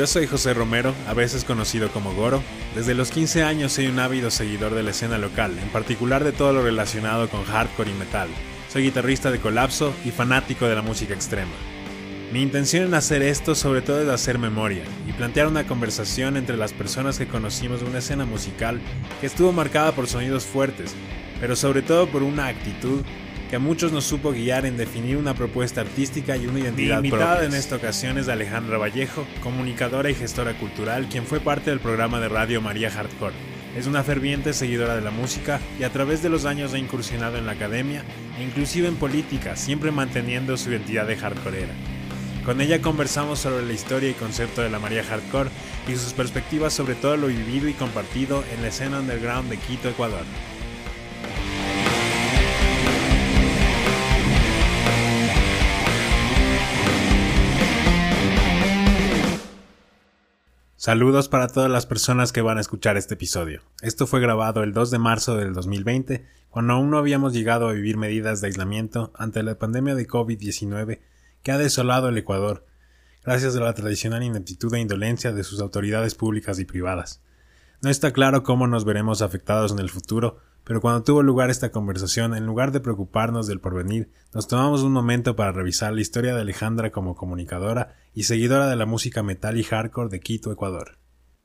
Yo soy José Romero, a veces conocido como Goro. Desde los 15 años soy un ávido seguidor de la escena local, en particular de todo lo relacionado con hardcore y metal. Soy guitarrista de Colapso y fanático de la música extrema. Mi intención en hacer esto sobre todo es hacer memoria y plantear una conversación entre las personas que conocimos de una escena musical que estuvo marcada por sonidos fuertes, pero sobre todo por una actitud que a muchos nos supo guiar en definir una propuesta artística y una identidad invitada en esta ocasión es Alejandra Vallejo, comunicadora y gestora cultural, quien fue parte del programa de radio María Hardcore. Es una ferviente seguidora de la música y a través de los años ha incursionado en la academia e inclusive en política, siempre manteniendo su identidad de hardcoreera. Con ella conversamos sobre la historia y concepto de la María Hardcore y sus perspectivas sobre todo lo vivido y compartido en la escena underground de Quito, Ecuador. Saludos para todas las personas que van a escuchar este episodio. Esto fue grabado el 2 de marzo del 2020, cuando aún no habíamos llegado a vivir medidas de aislamiento ante la pandemia de COVID-19 que ha desolado el Ecuador, gracias a la tradicional ineptitud e indolencia de sus autoridades públicas y privadas. No está claro cómo nos veremos afectados en el futuro, pero cuando tuvo lugar esta conversación, en lugar de preocuparnos del porvenir, nos tomamos un momento para revisar la historia de Alejandra como comunicadora y seguidora de la música metal y hardcore de Quito, Ecuador.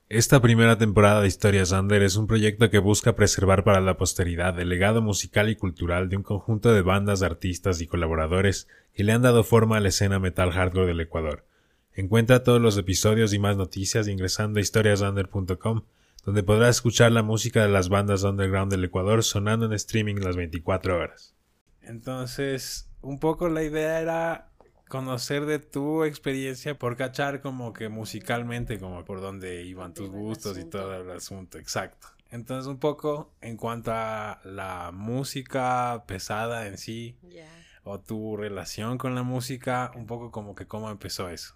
Esta primera temporada de Historias Under es un proyecto que busca preservar para la posteridad el legado musical y cultural de un conjunto de bandas, artistas y colaboradores que le han dado forma a la escena metal hardcore del Ecuador. Encuentra todos los episodios y más noticias ingresando a historiasunder.com donde podrás escuchar la música de las bandas underground del Ecuador sonando en streaming las 24 horas. Entonces, un poco la idea era conocer de tu experiencia por cachar como que musicalmente, como por dónde iban tus gustos y todo el asunto, exacto. Entonces, un poco en cuanto a la música pesada en sí, o tu relación con la música, un poco como que cómo empezó eso.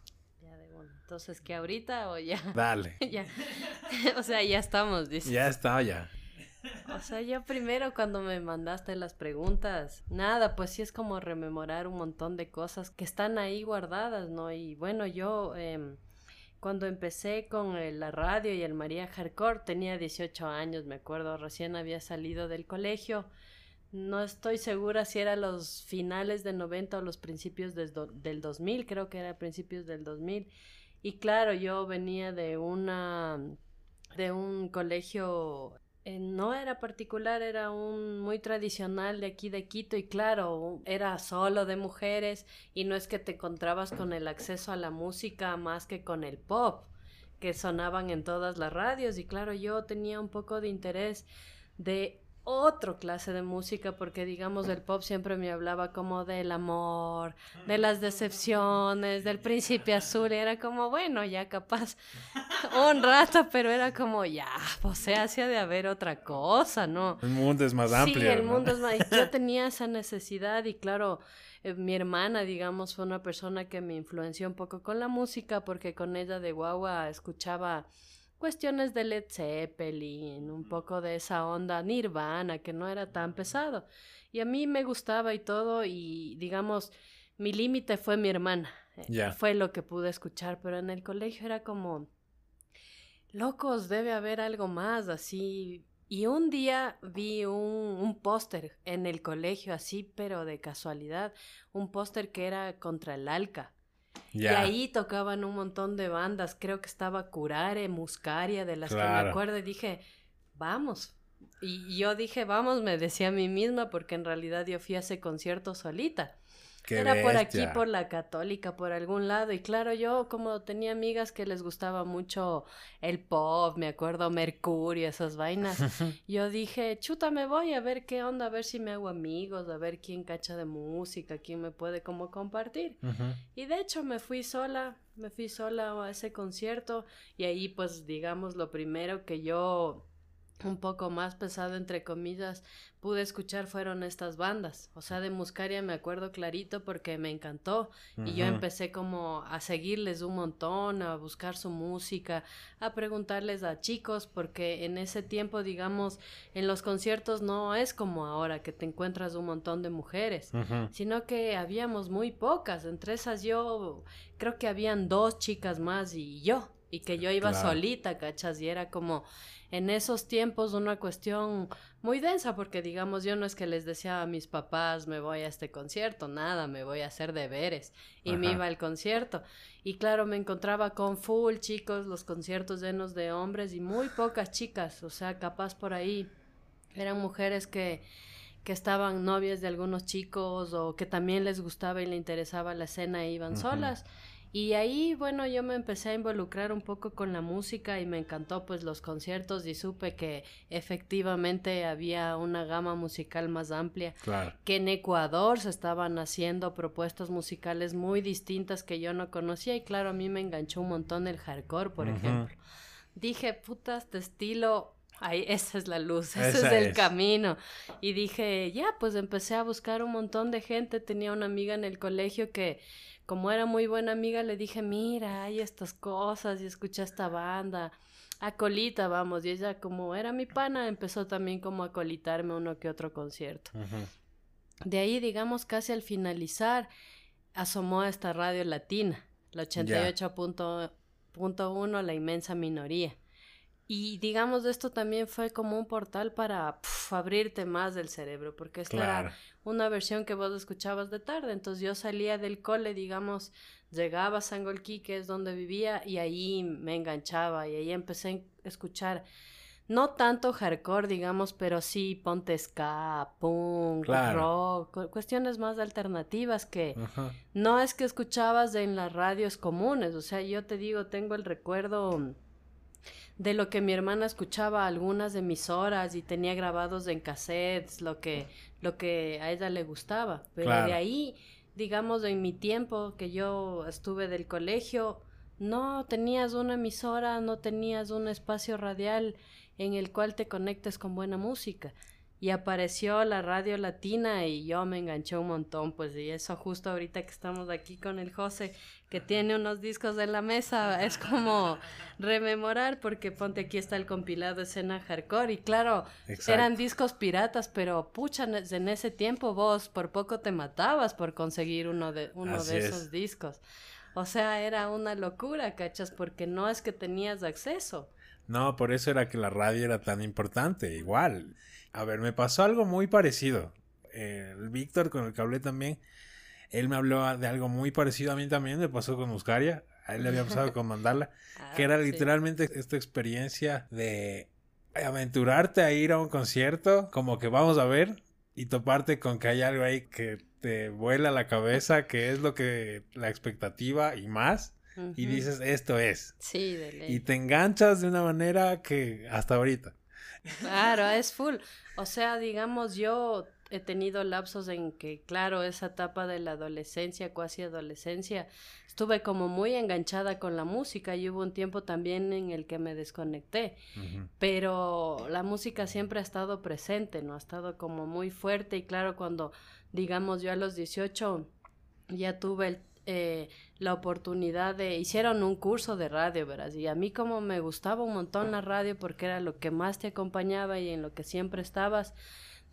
Entonces, ¿que ahorita o ya? Dale. ya. o sea, ya estamos, dice. Ya está, ya. O sea, yo primero cuando me mandaste las preguntas, nada, pues sí es como rememorar un montón de cosas que están ahí guardadas, ¿no? Y bueno, yo em, cuando empecé con la radio y el María Hardcore tenía 18 años, me acuerdo, recién había salido del colegio. No estoy segura si era los finales de 90 o los principios del, del 2000, creo que era principios del 2000. Y claro, yo venía de una de un colegio eh, no era particular, era un muy tradicional de aquí de Quito y claro, era solo de mujeres y no es que te encontrabas con el acceso a la música más que con el pop que sonaban en todas las radios y claro, yo tenía un poco de interés de otro clase de música porque digamos el pop siempre me hablaba como del amor, de las decepciones, del príncipe azul, era como bueno, ya capaz un rato, pero era como ya, o sea, hacía de haber otra cosa, ¿no? El mundo es más amplio. Sí, el mundo es más, yo tenía esa necesidad y claro, eh, mi hermana, digamos, fue una persona que me influenció un poco con la música porque con ella de guagua escuchaba cuestiones de Led Zeppelin, un poco de esa onda nirvana que no era tan pesado. Y a mí me gustaba y todo y digamos, mi límite fue mi hermana. Eh, fue lo que pude escuchar, pero en el colegio era como, locos, debe haber algo más así. Y un día vi un, un póster en el colegio así, pero de casualidad, un póster que era contra el ALCA. Y ahí tocaban un montón de bandas. Creo que estaba Curare, Muscaria, de las que me acuerdo. Y dije, vamos. Y yo dije, vamos, me decía a mí misma, porque en realidad yo fui a ese concierto solita. Era por aquí, por la católica, por algún lado. Y claro, yo como tenía amigas que les gustaba mucho el pop, me acuerdo, Mercurio, esas vainas, yo dije, chuta, me voy a ver qué onda, a ver si me hago amigos, a ver quién cacha de música, quién me puede como compartir. Y de hecho me fui sola, me fui sola a ese concierto y ahí pues digamos lo primero que yo un poco más pesado entre comillas pude escuchar fueron estas bandas. O sea de Muscaria me acuerdo clarito porque me encantó y yo empecé como a seguirles un montón a buscar su música a preguntarles a chicos porque en ese tiempo digamos en los conciertos no es como ahora que te encuentras un montón de mujeres sino que habíamos muy pocas. Entre esas yo creo que habían dos chicas más y yo y que yo iba solita, ¿cachas? Y era como en esos tiempos una cuestión muy densa, porque digamos, yo no es que les decía a mis papás, me voy a este concierto, nada, me voy a hacer deberes, y me iba al concierto. Y claro, me encontraba con full chicos, los conciertos llenos de hombres y muy pocas chicas, o sea, capaz por ahí eran mujeres que que estaban novias de algunos chicos o que también les gustaba y le interesaba la escena e iban solas. Y ahí, bueno, yo me empecé a involucrar un poco con la música y me encantó pues los conciertos y supe que efectivamente había una gama musical más amplia. Claro. Que en Ecuador se estaban haciendo propuestas musicales muy distintas que yo no conocía y claro, a mí me enganchó un montón el hardcore, por ejemplo. Dije, putas, este estilo Ahí, esa es la luz, ese es el camino. Y dije, ya, pues empecé a buscar un montón de gente. Tenía una amiga en el colegio que, como era muy buena amiga, le dije, mira, hay estas cosas y escucha esta banda. Acolita, vamos. Y ella, como era mi pana, empezó también como a colitarme uno que otro concierto. De ahí, digamos, casi al finalizar, asomó a esta radio latina, la 88.1, la inmensa minoría. Y digamos, esto también fue como un portal para abrirte más del cerebro, porque esta era una versión que vos escuchabas de tarde. Entonces yo salía del cole, digamos, llegaba a Sangolquí, que es donde vivía, y ahí me enganchaba, y ahí empecé a escuchar no tanto hardcore, digamos, pero sí ponte ska, punk, rock, cuestiones más alternativas que no es que escuchabas en las radios comunes, o sea, yo te digo, tengo el recuerdo de lo que mi hermana escuchaba algunas emisoras y tenía grabados en cassettes, lo que, lo que a ella le gustaba. Pero de ahí, digamos, en mi tiempo que yo estuve del colegio, no tenías una emisora, no tenías un espacio radial en el cual te conectes con buena música y apareció la radio latina y yo me enganché un montón, pues y eso justo ahorita que estamos aquí con el José, que tiene unos discos en la mesa, es como rememorar porque ponte aquí está el compilado escena hardcore y claro, eran discos piratas, pero pucha, en ese tiempo vos por poco te matabas por conseguir uno de, uno de esos discos. O sea, era una locura, ¿cachas? Porque no es que tenías acceso. No, por eso era que la radio era tan importante, igual. A ver, me pasó algo muy parecido. el Víctor, con el que hablé también, él me habló de algo muy parecido a mí también, me pasó con Muscaria, a él le había pasado con Mandala, ah, que era literalmente esta experiencia de aventurarte a ir a un concierto, como que vamos a ver, y toparte con que hay algo ahí que te vuela la cabeza, que es lo que la expectativa y más. Y dices, esto es. Sí, de Y te enganchas de una manera que hasta ahorita. Claro, es full. O sea, digamos, yo he tenido lapsos en que, claro, esa etapa de la adolescencia, cuasi adolescencia, estuve como muy enganchada con la música y hubo un tiempo también en el que me desconecté, pero la música siempre ha estado presente, ¿no? Ha estado como muy fuerte y claro, cuando, digamos, yo a los 18 ya tuve el eh, la oportunidad de, hicieron un curso de radio, ¿verdad? Y a mí como me gustaba un montón la radio porque era lo que más te acompañaba y en lo que siempre estabas,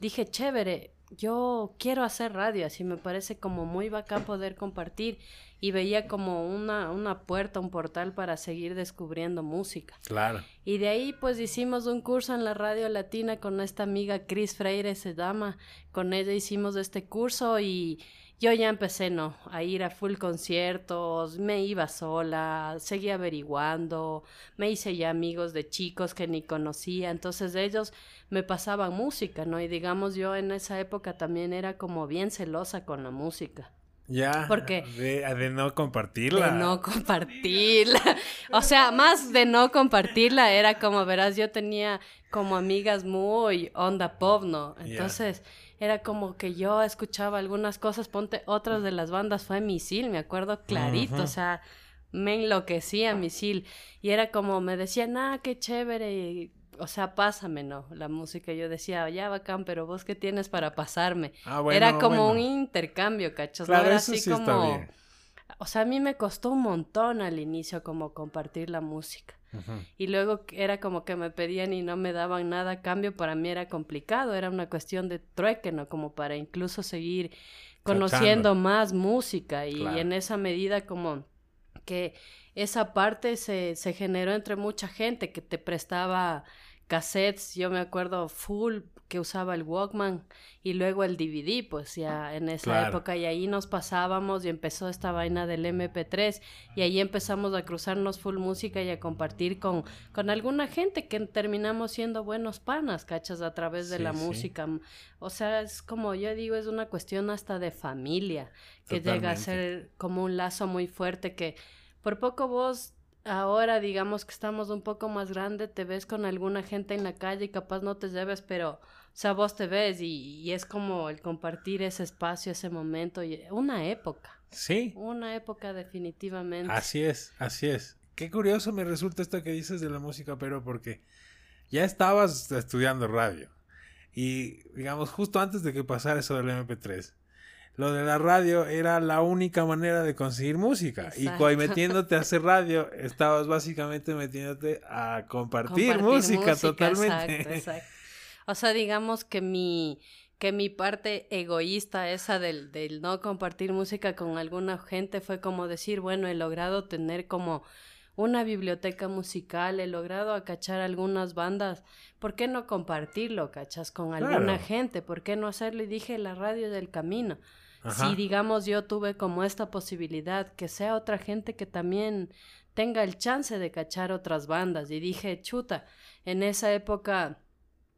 dije, chévere, yo quiero hacer radio, así me parece como muy bacán poder compartir y veía como una, una puerta, un portal para seguir descubriendo música. Claro. Y de ahí pues hicimos un curso en la radio latina con esta amiga Cris Freire se llama, con ella hicimos este curso y yo ya empecé, no, a ir a full conciertos, me iba sola, seguía averiguando, me hice ya amigos de chicos que ni conocía, entonces ellos me pasaban música, ¿no? Y digamos, yo en esa época también era como bien celosa con la música. Ya. Porque. De, no compartirla. De no compartirla. O sea, más de no compartirla era como, verás, yo tenía como amigas muy onda pop, ¿no? Entonces era como que yo escuchaba algunas cosas, ponte otras de las bandas, fue Misil, me acuerdo clarito, o sea, me enloquecía Misil, y era como, me decían, ah, qué chévere, o sea, pásame, ¿no? La música, yo decía, ya bacán, pero vos qué tienes para pasarme. Ah, era como un intercambio, ¿cachos? Claro, era así como... O sea, a mí me costó un montón al inicio como compartir la música. Y luego era como que me pedían y no me daban nada a cambio, para mí era complicado, era una cuestión de trueque, ¿no? Como para incluso seguir conociendo más música. Y en esa medida como que esa parte se, se generó entre mucha gente que te prestaba cassettes, yo me acuerdo full que usaba el Walkman y luego el DVD, pues ya en esa época y ahí nos pasábamos y empezó esta vaina del MP3 y ahí empezamos a cruzarnos full música y a compartir con, con alguna gente que terminamos siendo buenos panas, cachas, a través de la música. O sea, es como yo digo, es una cuestión hasta de familia, que llega a ser como un lazo muy fuerte que por poco vos ahora digamos que estamos un poco más grande, te ves con alguna gente en la calle y capaz no te lleves, pero, sea, vos te ves y, es como el compartir ese espacio, ese momento, y una época. Sí. Una época definitivamente. Así es, así es. Qué curioso me resulta esto que dices de la música, pero porque ya estabas estudiando radio. Y digamos, justo antes de que pasara eso del MP3, lo de la radio era la única manera de conseguir música. Y cuando metiéndote a hacer radio, estabas básicamente metiéndote a compartir, música, totalmente. Exacto, exacto. O sea, digamos que mi que mi parte egoísta esa del, del no compartir música con alguna gente fue como decir, bueno, he logrado tener como una biblioteca musical, he logrado acachar algunas bandas, ¿por qué no compartirlo, cachas, con alguna gente? ¿Por qué no hacerlo? Y dije, la radio del camino. Si, digamos, yo tuve como esta posibilidad, que sea otra gente que también tenga el chance de cachar otras bandas. Y dije, chuta, en esa época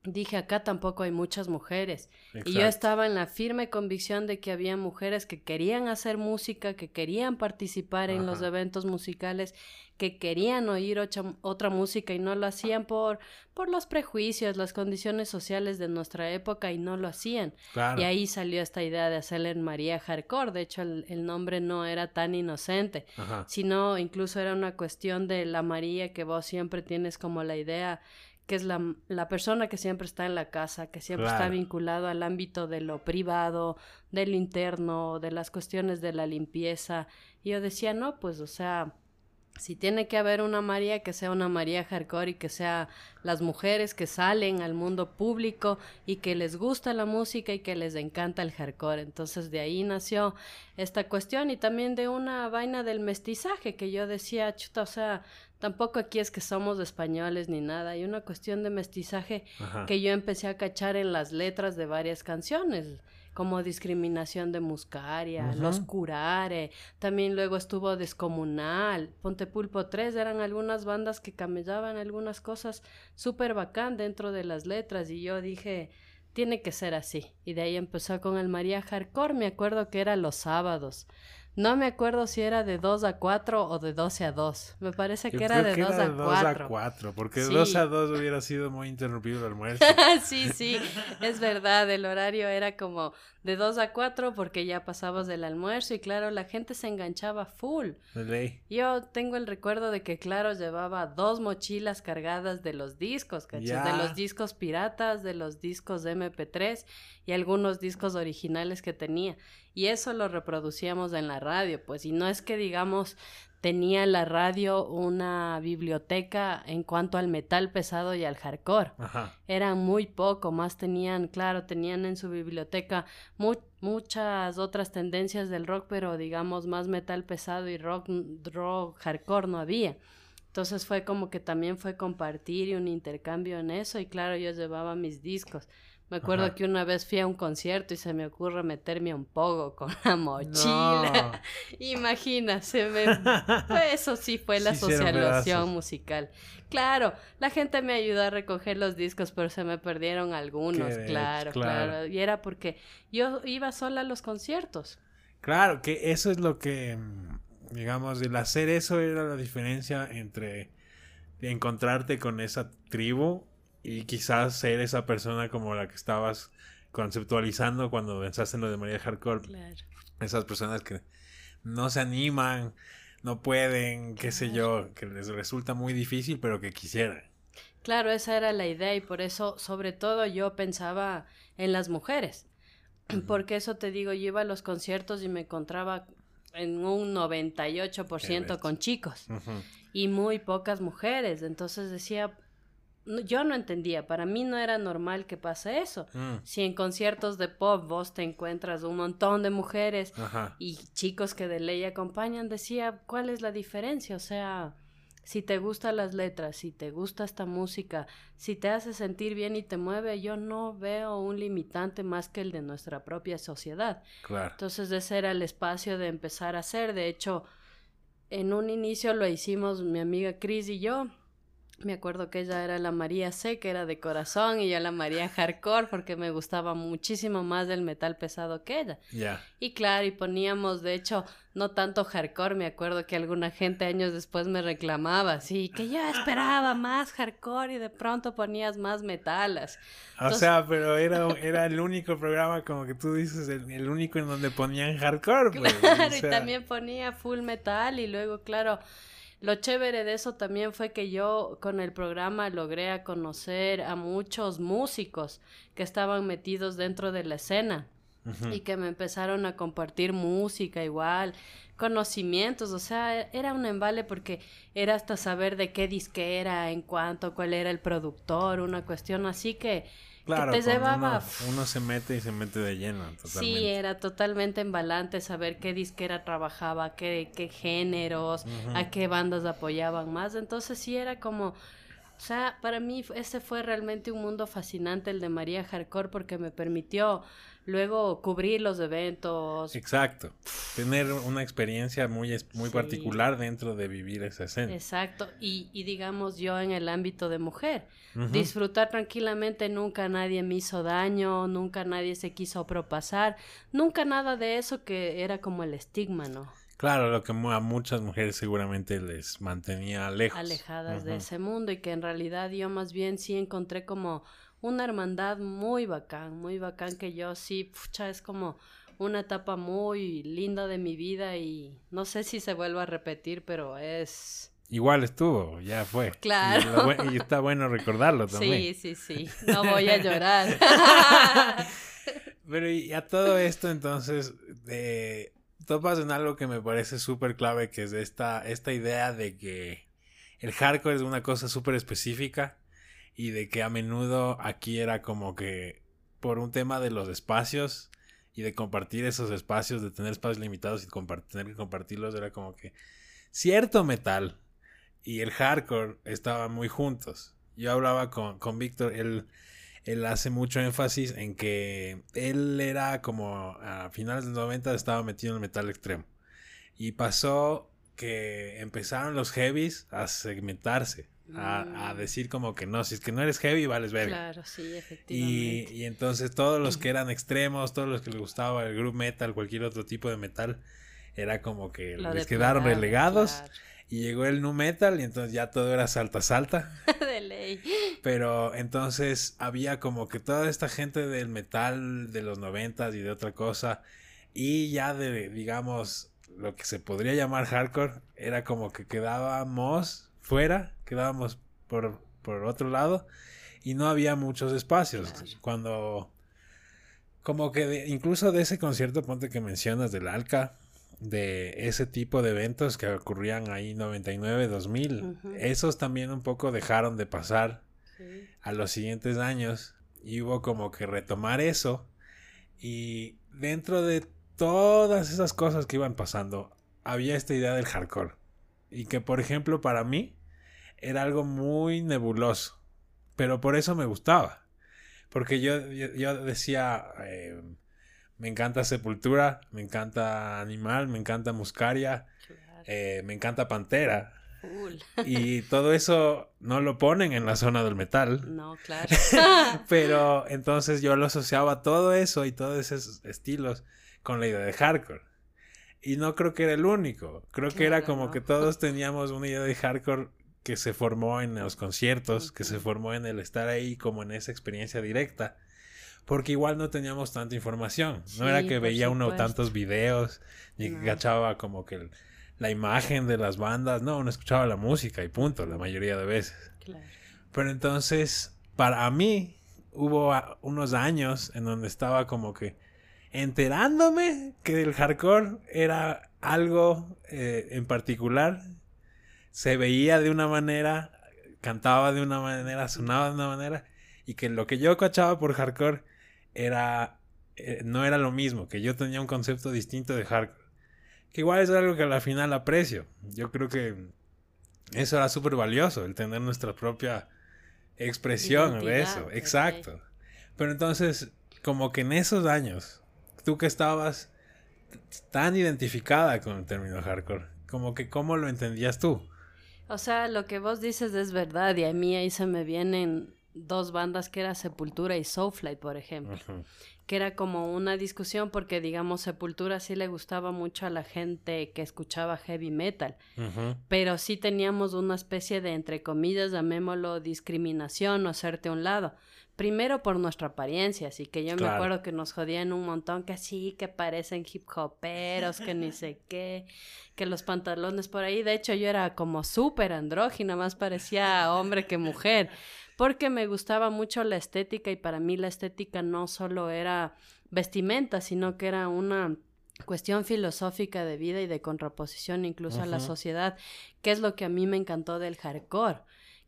dije, acá tampoco hay muchas mujeres. Y yo estaba en la firme convicción de que había mujeres que querían hacer música, que querían participar en los eventos musicales que querían oír otra, música y no lo hacían por, por los prejuicios, las condiciones sociales de nuestra época y no lo hacían. Y ahí salió esta idea de hacerle en María Hardcore. De hecho, el, nombre no era tan inocente, sino incluso era una cuestión de la María que vos siempre tienes como la idea que es la, la, persona que siempre está en la casa, que siempre está vinculado al ámbito de lo privado, de lo interno, de las cuestiones de la limpieza. Y yo decía, no, pues, o sea, si tiene que haber una María, que sea una María hardcore y que sea las mujeres que salen al mundo público y que les gusta la música y que les encanta el hardcore. Entonces de ahí nació esta cuestión y también de una vaina del mestizaje que yo decía, chuta, o sea, tampoco aquí es que somos españoles ni nada, hay una cuestión de mestizaje que yo empecé a cachar en las letras de varias canciones como discriminación de Muscaria, Los Curare, también luego estuvo Descomunal, Pontepulpo 3, eran algunas bandas que camellaban algunas cosas súper bacán dentro de las letras y yo dije, tiene que ser así. Y de ahí empezó con el María Hardcore, me acuerdo que era los sábados. No me acuerdo si era de 2 a 4 o de 12 a 2. Me parece que era de 2 a 4. 4, porque de 2 a 2 hubiera sido muy interrumpido el almuerzo. sí, sí, es verdad. El horario era como de 2 a 4 porque ya pasabas del almuerzo y claro, la gente se enganchaba full. Yo tengo el recuerdo de que claro, llevaba dos mochilas cargadas de los discos, ¿cachas? De los discos piratas, de los discos de MP3 y algunos discos originales que tenía. Y eso lo reproducíamos en la radio, pues, y no es que digamos tenía la radio una biblioteca en cuanto al metal pesado y al hardcore. Ajá. Eran muy poco, más tenían, claro, tenían en su biblioteca muchas otras tendencias del rock, pero digamos más metal pesado y rock, rock hardcore no había. Entonces fue como que también fue compartir y un intercambio en eso y claro, yo llevaba mis discos. Me acuerdo que una vez fui a un concierto y se me ocurre meterme un pogo con la mochila. Imagina, se me... Eso sí fue la socialización musical. Claro, la gente me ayudó a recoger los discos, pero se me perdieron algunos, claro, claro, Y era porque yo iba sola a los conciertos. Claro, que eso es lo que, digamos, el hacer eso era la diferencia entre encontrarte con esa tribu y quizás ser esa persona como la que estabas conceptualizando cuando pensaste en lo de María Hardcore. Esas personas que no se animan, no pueden, qué sé yo, que les resulta muy difícil, pero que quisieran. Claro, esa era la idea y por eso, sobre todo, yo pensaba en las mujeres. Porque eso te digo, yo iba a los conciertos y me encontraba en un 98% con chicos y muy pocas mujeres. Entonces decía, yo no entendía, para mí no era normal que pase eso. Mm. Si en conciertos de pop vos te encuentras un montón de mujeres y chicos que de ley acompañan, decía, ¿cuál es la diferencia? O sea, si te gustan las letras, si te gusta esta música, si te hace sentir bien y te mueve, yo no veo un limitante más que el de nuestra propia sociedad. Claro. Entonces ese era el espacio de empezar a hacer. De hecho, en un inicio lo hicimos mi amiga Cris y yo me acuerdo que ella era la María C, que era de corazón, y yo la María Hardcore, porque me gustaba muchísimo más del metal pesado que ella. Y claro, y poníamos, de hecho, no tanto hardcore, me acuerdo que alguna gente años después me reclamaba, sí, que yo esperaba más hardcore y de pronto ponías más metalas. o sea, pero era, era el único programa, como que tú dices, el, único en donde ponían hardcore. Pues, claro, y también ponía full metal y luego, claro lo chévere de eso también fue que yo con el programa logré a conocer a muchos músicos que estaban metidos dentro de la escena y que me empezaron a compartir música igual, conocimientos, o sea, era un embale porque era hasta saber de qué disque era, en cuanto, cuál era el productor, una cuestión. Así que Claro, te llevaba... uno, se mete y se mete de lleno. Totalmente. Sí, era totalmente embalante saber qué disquera trabajaba, qué, qué géneros, a qué bandas apoyaban más. Entonces sí era como... O sea, para mí ese fue realmente un mundo fascinante el de María Hardcore porque me permitió luego cubrir los eventos. Exacto. Tener una experiencia muy, muy particular dentro de vivir esa escena. Exacto. Y, y digamos yo en el ámbito de mujer. Disfrutar tranquilamente, nunca nadie me hizo daño, nunca nadie se quiso propasar, nunca nada de eso que era como el estigma, ¿no? Claro, lo que a muchas mujeres seguramente les mantenía lejos. Alejadas de ese mundo y que en realidad yo más bien sí encontré como una hermandad muy bacán, muy bacán que yo sí, pucha, es como una etapa muy linda de mi vida y no sé si se vuelva a repetir, pero es... Igual estuvo, ya fue. Claro. Y, está bueno recordarlo también. Sí, sí, sí. No voy a llorar. pero y a todo esto entonces, eh, topas en algo que me parece súper clave, que es esta, esta idea de que el hardcore es una cosa súper específica y de que a menudo aquí era como que por un tema de los espacios y de compartir esos espacios, de tener espacios limitados y tener que compartirlos, era como que cierto metal y el hardcore estaban muy juntos. Yo hablaba con, con Víctor, él, él hace mucho énfasis en que él era como a finales de los 90 estaba metido en el metal extremo. Y pasó que empezaron los heavies a segmentarse a, mm. decir como que no, si es que no eres heavy, vales ver. Claro, sí, efectivamente. Y, entonces todos los que eran extremos, todos los que les gustaba el group metal, cualquier otro tipo de metal, era como que les quedaron relegados. Y llegó el nu metal y entonces ya todo era salta salta. de ley. Pero entonces había como que toda esta gente del metal de los noventas y de otra cosa. Y ya de, digamos, lo que se podría llamar hardcore, era como que quedábamos fuera, quedábamos por, por otro lado y no había muchos espacios. Cuando, como que incluso de ese concierto, ponte que mencionas del Alca, de ese tipo de eventos que ocurrían ahí 99, 2000, esos también un poco dejaron de pasar a los siguientes años y hubo como que retomar eso y dentro de todas esas cosas que iban pasando había esta idea del hardcore y que por ejemplo para mí era algo muy nebuloso. Pero por eso me gustaba. Porque yo, yo, decía, eh, me encanta Sepultura, me encanta Animal, me encanta Muscaria, eh, me encanta Pantera. Y todo eso no lo ponen en la zona del metal. No, claro. Pero entonces yo lo asociaba todo eso y todos esos estilos con la idea de hardcore. Y no creo que era el único. Creo que era como que todos teníamos una idea de hardcore que se formó en los conciertos, que se formó en el estar ahí como en esa experiencia directa, porque igual no teníamos tanta información, no era que veía uno tantos videos, ni que cachaba como que la imagen de las bandas, no, uno escuchaba la música y punto, la mayoría de veces. Pero entonces, para mí, hubo unos años en donde estaba como que enterándome que el hardcore era algo eh, en particular se veía de una manera cantaba de una manera, sonaba de una manera, y que lo que yo cachaba por hardcore era, eh, no era lo mismo, que yo tenía un concepto distinto de hardcore. Que igual es algo que al final aprecio. Yo creo que eso era súper valioso, el tener nuestra propia expresión de eso. Exacto. Pero entonces, como que en esos años, tú que estabas tan identificada con el término hardcore, como que cómo lo entendías tú. O sea, lo que vos dices es verdad y a mí ahí se me vienen dos bandas que era Sepultura y Soulflight, por ejemplo. Que era como una discusión porque, digamos, Sepultura sí le gustaba mucho a la gente que escuchaba heavy metal. Pero sí teníamos una especie de, entre comillas, llamémoslo discriminación o hacerte a un lado. Primero por nuestra apariencia, así que yo me acuerdo que nos jodían un montón que sí, que parecen hip hoperos, que ni sé qué, que los pantalones por ahí. De hecho, yo era como súper andrógina, más parecía hombre que mujer, porque me gustaba mucho la estética y para mí la estética no solo era vestimenta, sino que era una cuestión filosófica de vida y de contraposición incluso a la sociedad, que es lo que a mí me encantó del hardcore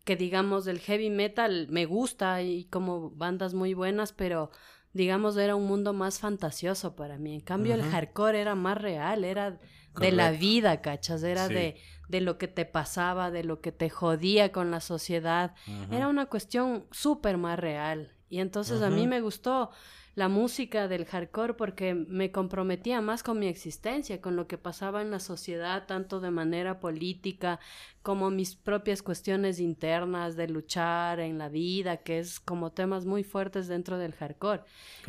que digamos del heavy metal me gusta y como bandas muy buenas, pero digamos era un mundo más fantasioso para mí. En cambio el hardcore era más real, era de la vida, cachas, era de, de lo que te pasaba, de lo que te jodía con la sociedad. Era una cuestión súper más real. Y entonces a mí me gustó la música del hardcore porque me comprometía más con mi existencia, con lo que pasaba en la sociedad, tanto de manera política como mis propias cuestiones internas de luchar en la vida, que es como temas muy fuertes dentro del hardcore.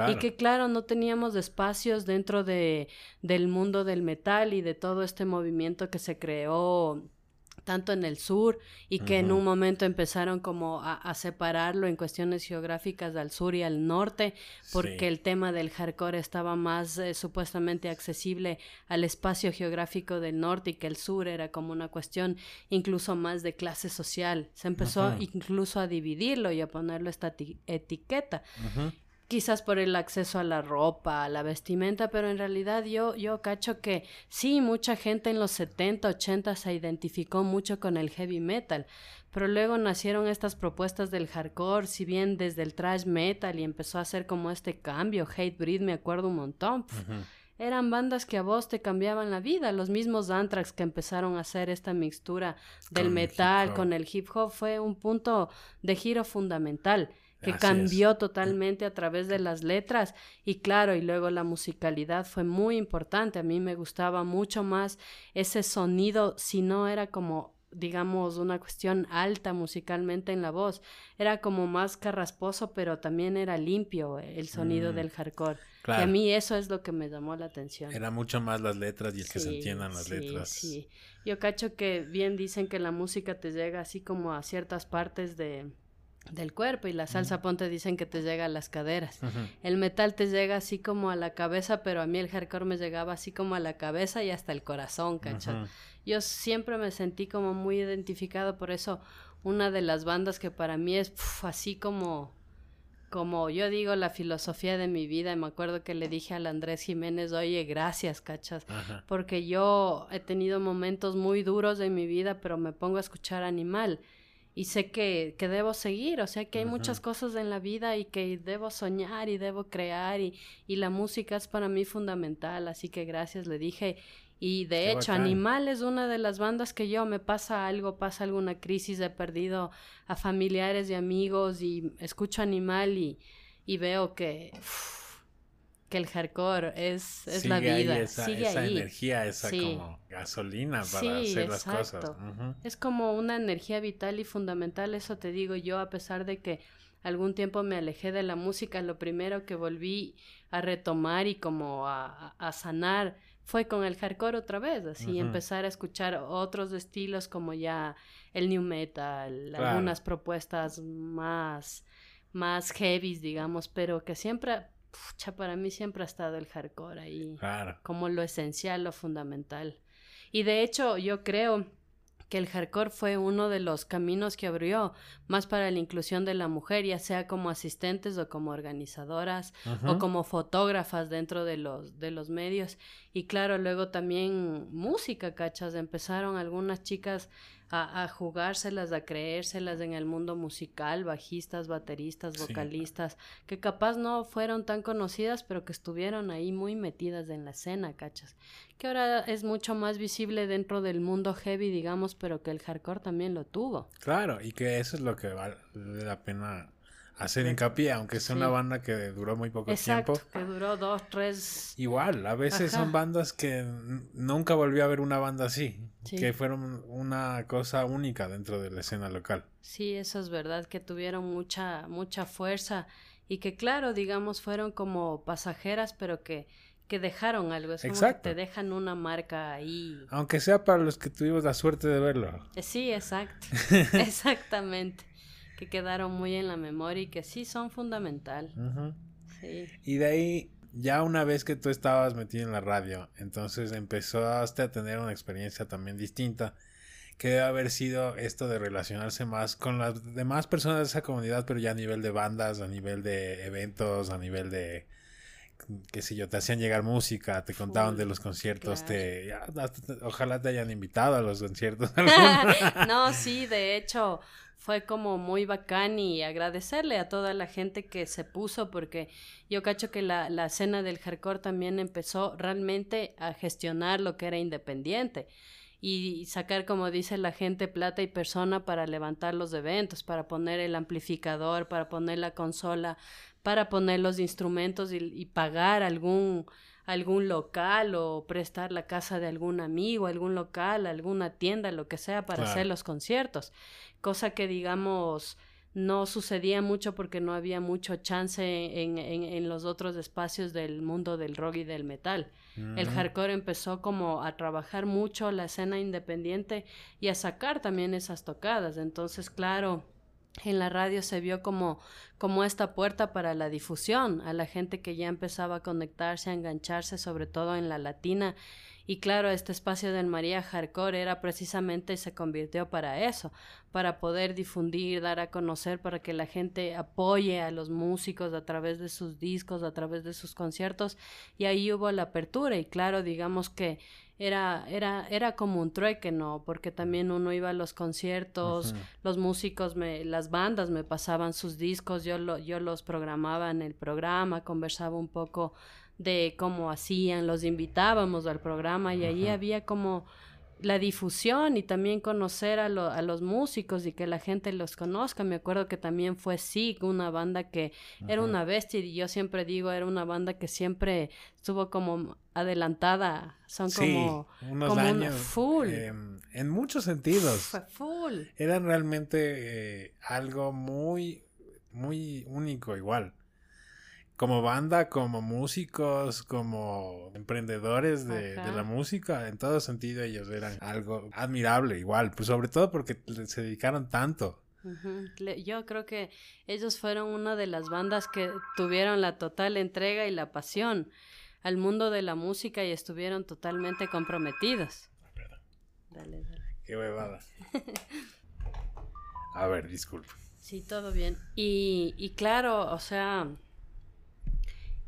Y que claro, no teníamos espacios dentro de, del mundo del metal y de todo este movimiento que se creó tanto en el sur y que en un momento empezaron como a, separarlo en cuestiones geográficas al sur y al norte porque el tema del hardcore estaba más eh, supuestamente accesible al espacio geográfico del norte y que el sur era como una cuestión incluso más de clase social. Se empezó incluso a dividirlo y a ponerlo esta etiqueta quizás por el acceso a la ropa, a la vestimenta, pero en realidad yo, yo cacho que sí, mucha gente en los 70, 80 se identificó mucho con el heavy metal, pero luego nacieron estas propuestas del hardcore, si bien desde el thrash metal y empezó a hacer como este cambio, Hatebreed me acuerdo un montón. Eran bandas que a vos te cambiaban la vida. Los mismos Anthrax que empezaron a hacer esta mixtura del metal con el hip hop fue un punto de giro fundamental que cambió totalmente a través de las letras y claro, y luego la musicalidad fue muy importante. A mí me gustaba mucho más ese sonido, si no era como digamos, una cuestión alta musicalmente en la voz. Era como más carrasposo, pero también era limpio el sonido mm, del hardcore. Y a mí eso es lo que me llamó la atención. Era mucho más las letras y el que se entiendan las letras. Sí, yo cacho que bien dicen que la música te llega así como a ciertas partes de, del cuerpo y la salsa ponte dicen que te llega a las caderas. El metal te llega así como a la cabeza, pero a mí el hardcore me llegaba así como a la cabeza y hasta el corazón, ¿cachai? Yo siempre me sentí como muy identificado por eso. Una de las bandas que para mí es así como como yo digo la filosofía de mi vida, y me acuerdo que le dije al Andrés Jiménez, oye, gracias, cachas, porque yo he tenido momentos muy duros en mi vida, pero me pongo a escuchar Animal y sé que, que, debo seguir, o sea que hay muchas cosas en la vida y que debo soñar y debo crear y, y, la música es para mí fundamental, así que gracias le dije. Y de hecho, Animal es una de las bandas que yo me pasa algo, pasa alguna crisis, he perdido a familiares y amigos y escucho Animal y, y veo que que el hardcore es, es la vida. esa, Sigue esa energía, esa como gasolina para hacer las cosas. Es como una energía vital y fundamental, eso te digo yo, a pesar de que algún tiempo me alejé de la música, lo primero que volví a retomar y como a, a sanar fue con el hardcore otra vez, así empezar a escuchar otros estilos como ya el new metal, algunas propuestas más más heavy, digamos, pero que siempre pucha, para mí siempre ha estado el hardcore ahí. Como lo esencial, lo fundamental. Y de hecho, yo creo que el hardcore fue uno de los caminos que abrió más para la inclusión de la mujer, ya sea como asistentes o como organizadoras o como fotógrafas dentro de los, de los medios. Y claro, luego también música, cachas, empezaron algunas chicas a, a jugárselas, a creérselas en el mundo musical, bajistas, bateristas, vocalistas, que capaz no fueron tan conocidas, pero que estuvieron ahí muy metidas en la escena, cachas. Que ahora es mucho más visible dentro del mundo heavy, digamos, pero que el hardcore también lo tuvo. Claro, y que eso es lo que vale la pena hacer hincapié, aunque sea una banda que duró muy poco Exacto, tiempo. que duró dos, tres. Igual, a veces son bandas que nunca volvió a ver una banda así, que fueron una cosa única dentro de la escena local. Sí, eso es verdad, que tuvieron mucha, mucha fuerza y que claro, digamos, fueron como pasajeras, pero que que dejaron algo, es como que te dejan una marca ahí. Aunque sea para los que tuvimos la suerte de verlo. Eh, sí, exacto. Exactamente que quedaron muy en la memoria y que sí son fundamental. Y de ahí, ya una vez que tú estabas metido en la radio, entonces empezaste a tener una experiencia también distinta, que debe haber sido esto de relacionarse más con las demás personas de esa comunidad, pero ya a nivel de bandas, a nivel de eventos, a nivel de qué sé yo, te hacían llegar música, te contaban de los conciertos, te, ojalá te hayan invitado a los conciertos. no, sí, de hecho, fue como muy bacán y agradecerle a toda la gente que se puso porque yo cacho que la, la escena del hardcore también empezó realmente a gestionar lo que era independiente y sacar, como dice la gente, plata y persona para levantar los eventos, para poner el amplificador, para poner la consola, para poner los instrumentos y, pagar algún algún local o prestar la casa de algún amigo, algún local, alguna tienda, lo que sea, para hacer los conciertos cosa que digamos no sucedía mucho porque no había mucho chance en, en, en los otros espacios del mundo del rock y del metal. El hardcore empezó como a trabajar mucho la escena independiente y a sacar también esas tocadas. Entonces, claro, en la radio se vio como, como esta puerta para la difusión, a la gente que ya empezaba a conectarse, a engancharse, sobre todo en la latina y claro, este espacio del María Hardcore era precisamente se convirtió para eso, para poder difundir, dar a conocer, para que la gente apoye a los músicos a través de sus discos, a través de sus conciertos. Y ahí hubo la apertura y claro, digamos que era, era, era como un trueque, ¿no? Porque también uno iba a los conciertos, los músicos, me, las bandas me pasaban sus discos, yo, lo, yo los programaba en el programa, conversaba un poco de cómo hacían, los invitábamos al programa y allí había como la difusión y también conocer a, a, los músicos y que la gente los conozca. Me acuerdo que también fue SIG, una banda que era una bestia y yo siempre digo, era una banda que siempre estuvo como adelantada. Son como, unos años, full. Em, en muchos sentidos. Fue full. Eran realmente eh, algo muy, muy único igual como banda, como músicos, como emprendedores de, la música, en todo sentido ellos eran algo admirable igual, pues sobre todo porque se dedicaron tanto. Yo creo que ellos fueron una de las bandas que tuvieron la total entrega y la pasión al mundo de la música y estuvieron totalmente comprometidos. Dale, dale. Qué huevada. A ver, disculpe. Sí, todo bien. Y, y claro, o sea,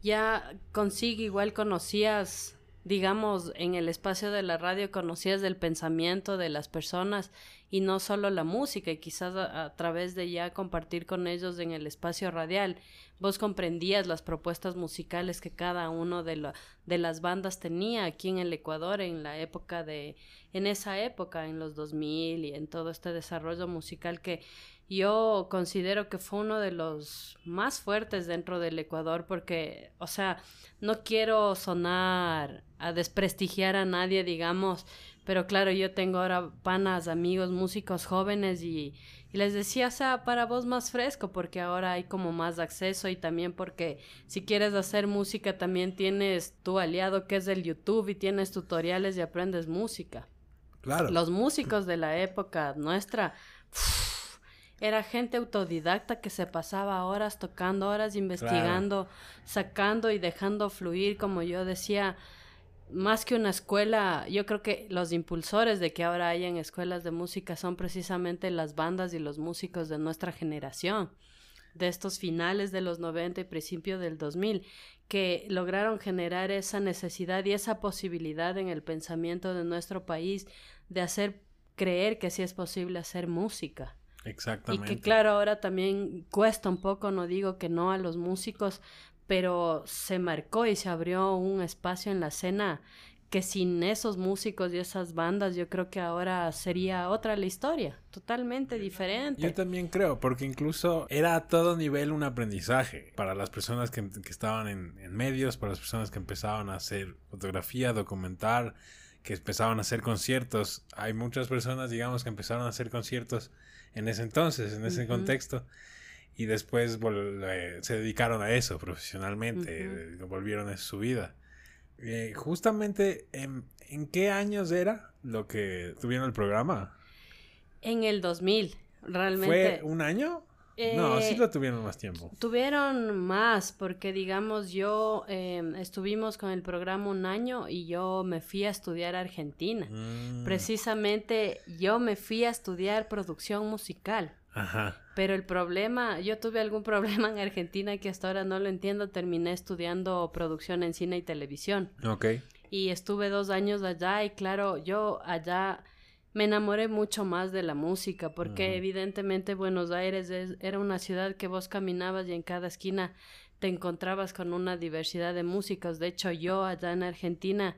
ya consigo igual conocías, digamos, en el espacio de la radio conocías del pensamiento de las personas y no solo la música, y quizás a, través de ya compartir con ellos en el espacio radial, vos comprendías las propuestas musicales que cada uno de, de las bandas tenía aquí en el Ecuador en la época de, en esa época, en los 2000 y en todo este desarrollo musical que yo considero que fue uno de los más fuertes dentro del Ecuador porque, o sea, no quiero sonar a desprestigiar a nadie, digamos, pero claro, yo tengo ahora panas, amigos, músicos jóvenes y, y les decía, o sea, para vos más fresco porque ahora hay como más acceso y también porque si quieres hacer música también tienes tu aliado que es el YouTube y tienes tutoriales y aprendes música. Claro. Los músicos de la época nuestra era gente autodidacta que se pasaba horas tocando, horas investigando, sacando y dejando fluir, como yo decía, más que una escuela, yo creo que los impulsores de que ahora hayan escuelas de música son precisamente las bandas y los músicos de nuestra generación, de estos finales de los 90 y principio del 2000, que lograron generar esa necesidad y esa posibilidad en el pensamiento de nuestro país de hacer creer que sí es posible hacer música. Exactamente. Y que claro, ahora también cuesta un poco, no digo que no a los músicos, pero se marcó y se abrió un espacio en la escena que sin esos músicos y esas bandas yo creo que ahora sería otra la historia, totalmente diferente. Yo también creo, porque incluso era a todo nivel un aprendizaje para las personas que, estaban en, en, medios, para las personas que empezaban a hacer fotografía, documentar, que empezaban a hacer conciertos. Hay muchas personas, digamos, que empezaron a hacer conciertos en ese entonces, en ese contexto y después se dedicaron a eso profesionalmente, volvieron a su vida. Eh, justamente, ¿en, qué años era lo que tuvieron el programa? En el 2000, realmente. ¿Fue un año? No, sí eh, lo tuvieron más tiempo. Tuvieron más, porque digamos, yo em, estuvimos con el programa un año y yo me fui a estudiar a Argentina. Mm. Precisamente yo me fui a estudiar producción musical. Ajá. Pero el problema, yo tuve algún problema en Argentina que hasta ahora no lo entiendo. Terminé estudiando producción en cine y televisión. Ok. Y estuve dos años allá y claro, yo allá me enamoré mucho más de la música porque evidentemente Buenos Aires era una ciudad que vos caminabas y en cada esquina te encontrabas con una diversidad de músicos. De hecho, yo allá en Argentina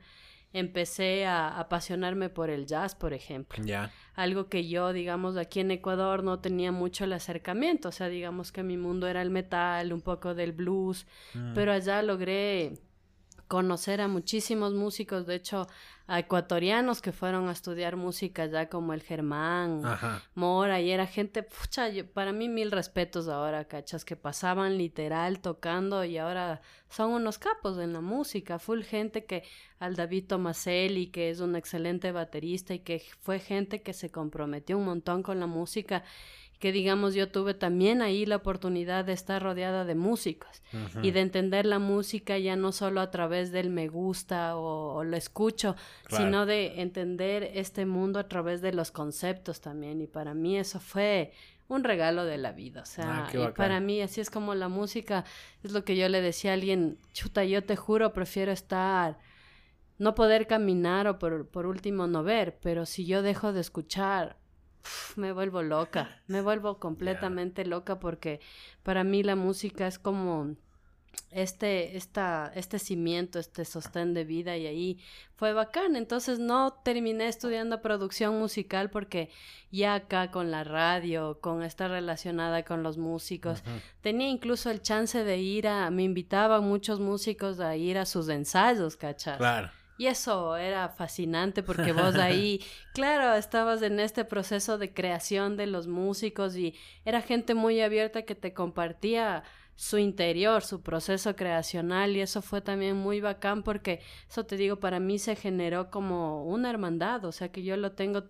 empecé a apasionarme por el jazz, por ejemplo. Ya. Algo que yo, digamos, aquí en Ecuador no tenía mucho el acercamiento, o sea, digamos que mi mundo era el metal, un poco del blues, mm. pero allá logré conocer a muchísimos músicos, de hecho, a ecuatorianos que fueron a estudiar música ya como el Germán, Mora, y era gente, pucha, para mí mil respetos ahora, cachas, que pasaban literal tocando y ahora son unos capos en la música, full gente que al David Tomaselli, que es un excelente baterista y que fue gente que se comprometió un montón con la música que digamos yo tuve también ahí la oportunidad de estar rodeada de músicos y de entender la música ya no solo a través del me gusta o, lo escucho, sino de entender este mundo a través de los conceptos también. Y para mí eso fue un regalo de la vida, o sea, ah, para mí así es como la música es lo que yo le decía a alguien, chuta, yo te juro, prefiero estar no poder caminar o por, por último no ver, pero si yo dejo de escuchar me vuelvo loca, me vuelvo completamente loca porque para mí la música es como este, esta, este cimiento, este sostén de vida y ahí fue bacán. Entonces no terminé estudiando producción musical porque ya acá con la radio, con esta relacionada con los músicos, tenía incluso el chance de ir a, me invitaban muchos músicos a ir a sus ensayos, ¿cachas? Claro. Y eso era fascinante porque vos ahí, claro, estabas en este proceso de creación de los músicos y era gente muy abierta que te compartía su interior, su proceso creacional y eso fue también muy bacán porque eso te digo, para mí se generó como una hermandad, o sea que yo lo tengo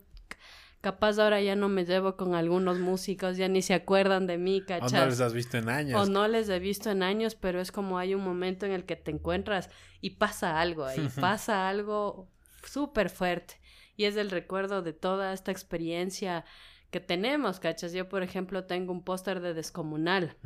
Capaz ahora ya no me llevo con algunos músicos, ya ni se acuerdan de mí, ¿cachai? O no les has visto en años. O no les he visto en años, pero es como hay un momento en el que te encuentras y pasa algo ahí, pasa algo súper fuerte. Y es el recuerdo de toda esta experiencia que tenemos, ¿cachas? Yo, por ejemplo, tengo un póster de Descomunal.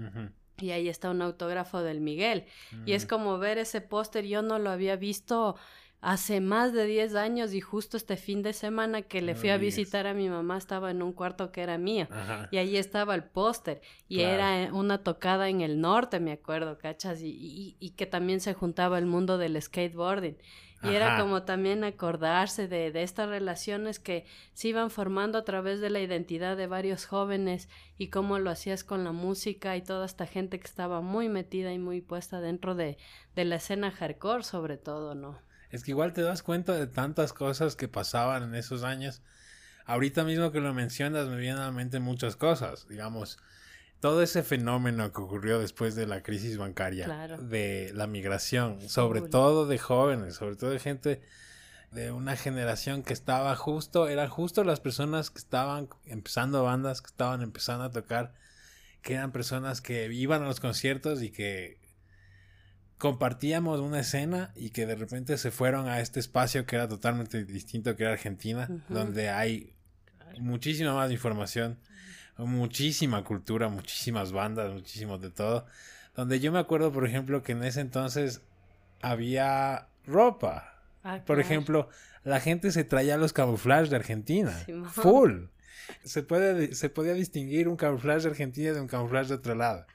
Y ahí está un autógrafo del Miguel. Y es como ver ese póster, yo no lo había visto hace más de 10 años y justo este fin de semana que le fui a visitar a mi mamá estaba en un cuarto que era mío y ahí estaba el póster y era una tocada en el norte, me acuerdo, ¿cachas? Y, y, que también se juntaba el mundo del skateboarding. Y era como también acordarse de, de, estas relaciones que se iban formando a través de la identidad de varios jóvenes y cómo lo hacías con la música y toda esta gente que estaba muy metida y muy puesta dentro de, de la escena hardcore sobre todo, ¿no? Es que igual te das cuenta de tantas cosas que pasaban en esos años. Ahorita mismo que lo mencionas me vienen a la mente muchas cosas. Digamos, todo ese fenómeno que ocurrió después de la crisis bancaria, de la migración, sobre todo de jóvenes, sobre todo de gente de una generación que estaba justo, eran justo las personas que estaban empezando bandas, que estaban empezando a tocar, que eran personas que iban a los conciertos y que compartíamos una escena y que de repente se fueron a este espacio que era totalmente distinto que era Argentina, donde hay muchísima más información, muchísima cultura, muchísimas bandas, muchísimo de todo. Donde yo me acuerdo, por ejemplo, que en ese entonces había ropa. Ah, Por claro. ejemplo, la gente se traía los camuflajes de Argentina. Full. Se, puede, se podía distinguir un camuflaje de Argentina de un camuflaje de otro lado.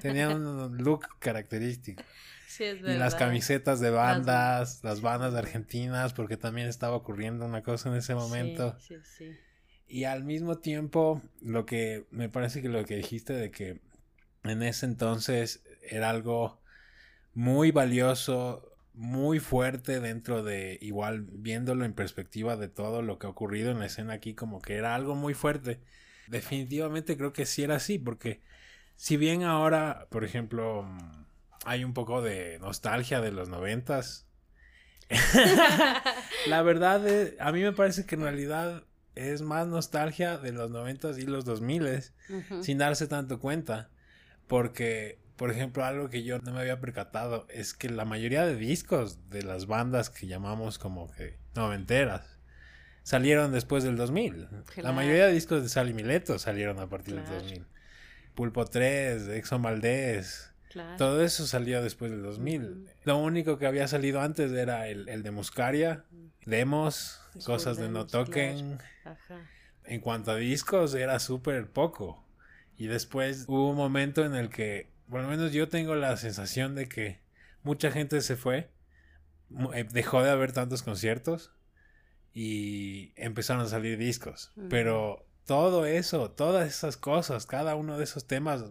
Tenían un look característico. Sí, es Y las camisetas de bandas, las bandas argentinas, porque también estaba ocurriendo una cosa en ese momento. Sí, sí, sí. Y al mismo tiempo, lo que me parece que lo que dijiste de que en ese entonces era algo muy valioso, muy fuerte dentro de, igual viéndolo en perspectiva de todo lo que ha ocurrido en la escena aquí, como que era algo muy fuerte. Definitivamente creo que sí era así, porque si bien ahora, por ejemplo, hay un poco de nostalgia de los noventas, la verdad, es- a mí me parece que en realidad es más nostalgia de los noventas y los dos miles, sin darse tanto cuenta. Porque, por ejemplo, algo que yo no me había percatado es que la mayoría de discos de las bandas que llamamos como que noventeras salieron después del 2000. La Claro. mayoría de discos de Sally Mileto salieron a partir Claro. del 2000. Pulpo 3, Exxon Valdez, Claro. todo eso salió después del 2000. Ujú. Lo único que había salido antes era el, el de Muscaria, demos, cosas de no toquen. Ajá. En cuanto a discos, era súper poco. Y después hubo un momento en el que, por lo menos yo tengo la sensación de que mucha gente se fue, eh, dejó de haber tantos conciertos y empezaron a salir discos. Pero todo eso, todas esas cosas, cada uno de esos temas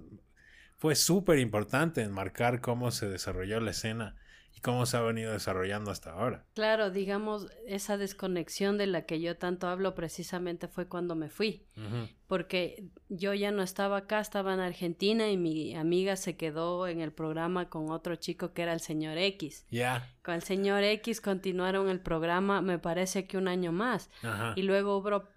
fue súper importante en marcar cómo se desarrolló la escena y cómo se ha venido desarrollando hasta ahora. Claro, digamos, esa desconexión de la que yo tanto hablo precisamente fue cuando me fui, porque yo ya no estaba acá, estaba en Argentina y mi amiga se quedó en el programa con otro chico que era el señor X. Ya. Con el señor X continuaron el programa, me parece que un año más, Ajá. y luego hubo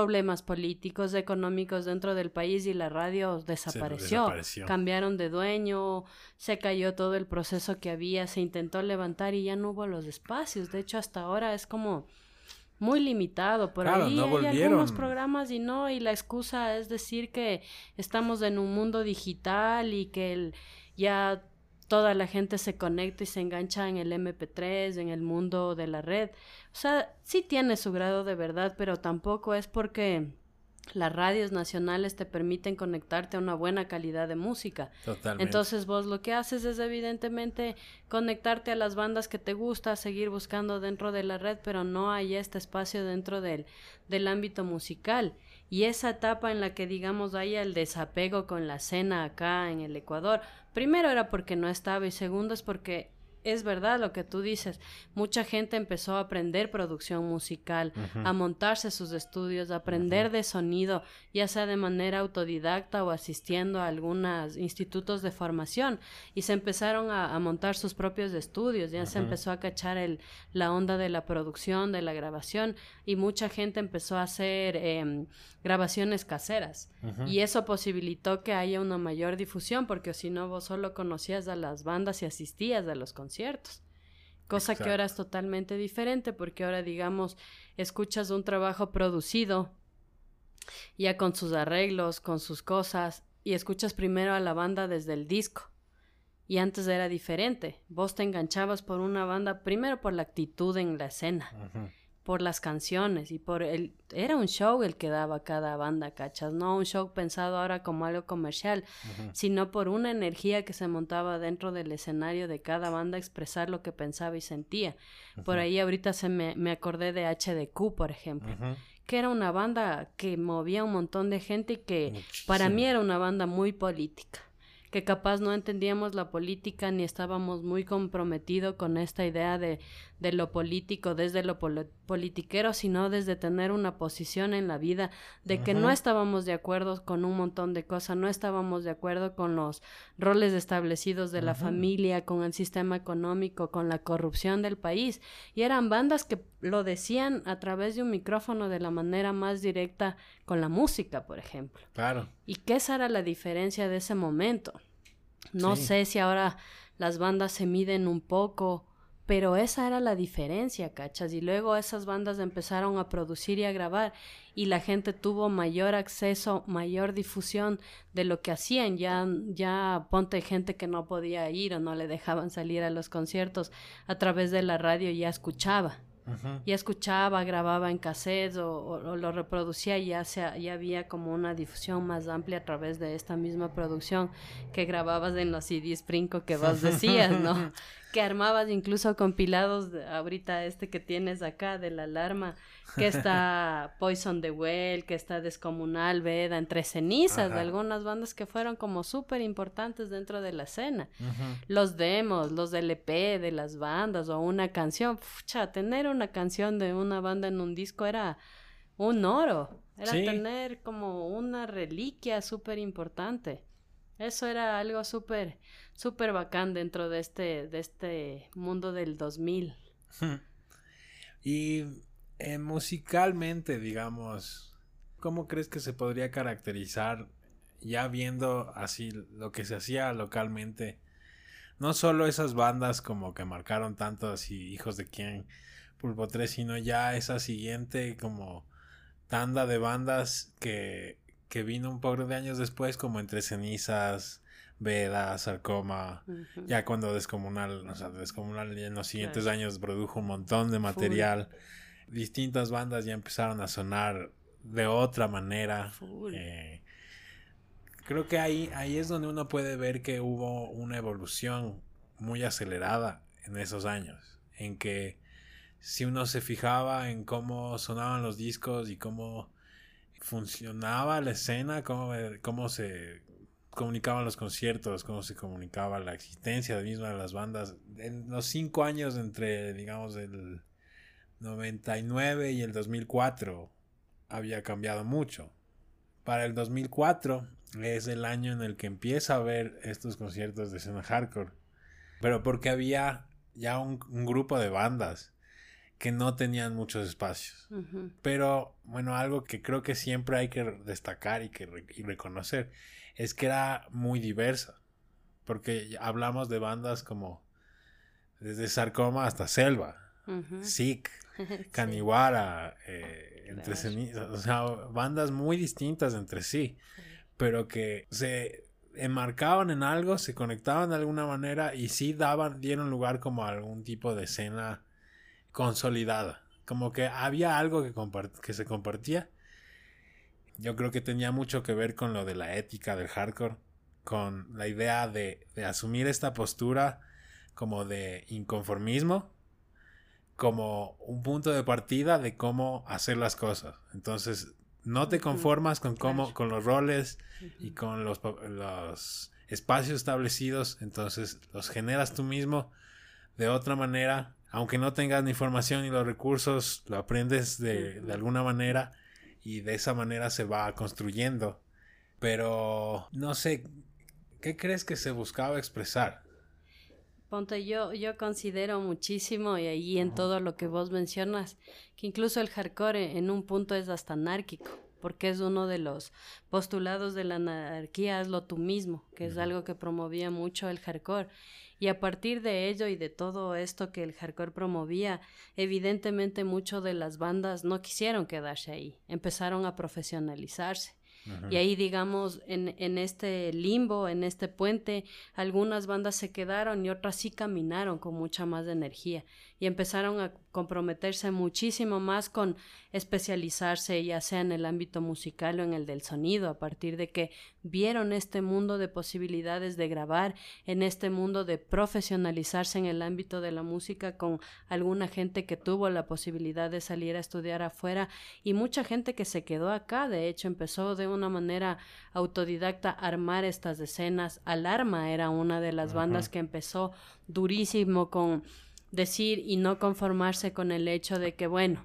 problemas políticos, económicos dentro del país y la radio desapareció. desapareció. Cambiaron de dueño, se cayó todo el proceso que había, se intentó levantar y ya no hubo los espacios. De hecho, hasta ahora es como muy limitado. Por Claro, ahí no hay volvieron. algunos programas y no, y la excusa es decir que estamos en un mundo digital y que el- ya toda la gente se conecta y se engancha en el MP3, en el mundo de la red. O sea, sí tiene su grado de verdad, pero tampoco es porque las radios nacionales te permiten conectarte a una buena calidad de música. Totalmente. Entonces vos lo que haces es evidentemente conectarte a las bandas que te gusta, seguir buscando dentro de la red, pero no hay este espacio dentro del, del ámbito musical. Y esa etapa en la que digamos haya el desapego con la escena acá en el Ecuador, primero era porque no estaba y segundo es porque es verdad lo que tú dices, mucha gente empezó a aprender producción musical, a montarse sus estudios, a aprender de sonido, ya sea de manera autodidacta o asistiendo a algunos institutos de formación, y se empezaron a, a montar sus propios estudios, ya se empezó a cachar el, la onda de la producción, de la grabación, y mucha gente empezó a hacer em, grabaciones caseras. Y eso posibilitó que haya una mayor difusión, porque si no vos solo conocías a las bandas y asistías a los conciertos. Cosa que ahora es totalmente diferente, porque ahora, digamos, escuchas un trabajo producido, ya con sus arreglos, con sus cosas, y escuchas primero a la banda desde el disco. Y antes era diferente. Vos te enganchabas por una banda primero por la actitud en la escena. Por las canciones y por el era un show el que daba cada banda, ¿cachas? No un show pensado ahora como algo comercial, sino por una energía que se montaba dentro del escenario de cada banda expresar lo que pensaba y sentía. Por ahí ahorita se me, me acordé de HDQ, por ejemplo, que era una banda que movía un montón de gente y que para mí era una banda muy política que capaz no entendíamos la política ni estábamos muy comprometidos con esta idea de, de lo político desde lo politiquero, sino desde tener una posición en la vida, de que no estábamos de acuerdo con un montón de cosas, no estábamos de acuerdo con los roles establecidos de la familia, con el sistema económico, con la corrupción del país. Y eran bandas que lo decían a través de un micrófono de la manera más directa con la música, por ejemplo. Claro. Y que esa era la diferencia de ese momento. No Sí. sé si ahora las bandas se miden un poco Pero esa era la diferencia, ¿cachas? Y luego esas bandas empezaron a producir y a grabar y la gente tuvo mayor acceso, mayor difusión de lo que hacían. Ya, ya ponte gente que no podía ir o no le dejaban salir a los conciertos a través de la radio ya escuchaba. Ya escuchaba, grababa en cassettes o, lo reproducía y ya, ya había como una difusión más amplia a través de esta misma producción que grababas en los CDs Princo que vos decías, ¿no? que armabas incluso compilados, ahorita este que tienes acá de la alarma, que está Poison the Well, que está Descomunal, Veda, entre cenizas de algunas bandas que fueron como súper importantes dentro de la escena. Los demos, los LP de las bandas o una canción, pucha, tener una canción de una banda en un disco era un oro, era tener como una reliquia súper importante. Eso era algo súper, súper bacán dentro de este, de este mundo del 2000. y eh, musicalmente, digamos, ¿cómo crees que se podría caracterizar ya viendo así lo que se hacía localmente? No solo esas bandas como que marcaron tanto así, hijos de quién, Pulpo 3, sino ya esa siguiente como tanda de bandas que que vino un par de años después, como entre cenizas, Veda, Sarcoma, ya cuando Descomunal, o sea, Descomunal en los siguientes años produjo un montón de material. Distintas bandas ya empezaron a sonar de otra manera. Eh, creo que ahí, ahí es donde uno puede ver que hubo una evolución muy acelerada en esos años, en que si uno se fijaba en cómo sonaban los discos y cómo funcionaba la escena, cómo, cómo se comunicaban los conciertos, cómo se comunicaba la existencia de misma de las bandas. En los cinco años entre, digamos, el 99 y el 2004 había cambiado mucho. Para el 2004 es el año en el que empieza a ver estos conciertos de escena hardcore. Pero porque había ya un grupo de bandas que no tenían muchos espacios. Pero bueno, algo que creo que siempre hay que destacar y que reconocer es que era muy diversa. Porque hablamos de bandas como desde Sarcoma hasta Selva, Sick, Caniwara, eh, entre o sea, bandas muy distintas entre sí, pero que se enmarcaban en algo, se conectaban de alguna manera y sí daban, dieron lugar como a algún tipo de escena consolidada. Como que había algo que, que se compartía. Yo creo que tenía mucho que ver con lo de la ética del hardcore, con la idea de, de asumir esta postura como de inconformismo, como un punto de partida de cómo hacer las cosas. Entonces, no te conformas con cómo, con los roles y con los, los espacios establecidos, entonces los generas tú mismo de otra manera aunque no tengas la información y los recursos, lo aprendes de, alguna manera y de esa manera se va construyendo. Pero no sé, ¿qué crees que se buscaba expresar? Ponte, yo, yo considero muchísimo, y ahí en todo lo que vos mencionas, que incluso el hardcore en un punto es hasta anárquico, porque es uno de los postulados de la anarquía, hazlo tú mismo, que es algo que promovía mucho el hardcore. Y a partir de ello y de todo esto que el hardcore promovía, evidentemente muchas de las bandas no quisieron quedarse ahí, empezaron a profesionalizarse. Y ahí, digamos, en, en, este limbo, en este puente, algunas bandas se quedaron y otras sí caminaron con mucha más energía y empezaron a comprometerse muchísimo más con especializarse ya sea en el ámbito musical o en el del sonido, a partir de que vieron este mundo de posibilidades de grabar, en este mundo de profesionalizarse en el ámbito de la música con alguna gente que tuvo la posibilidad de salir a estudiar afuera. Y mucha gente que se quedó acá, de hecho empezó de una manera autodidacta a armar estas escenas, Alarma era una de las bandas que empezó durísimo con decir y no conformarse con el hecho de que, bueno,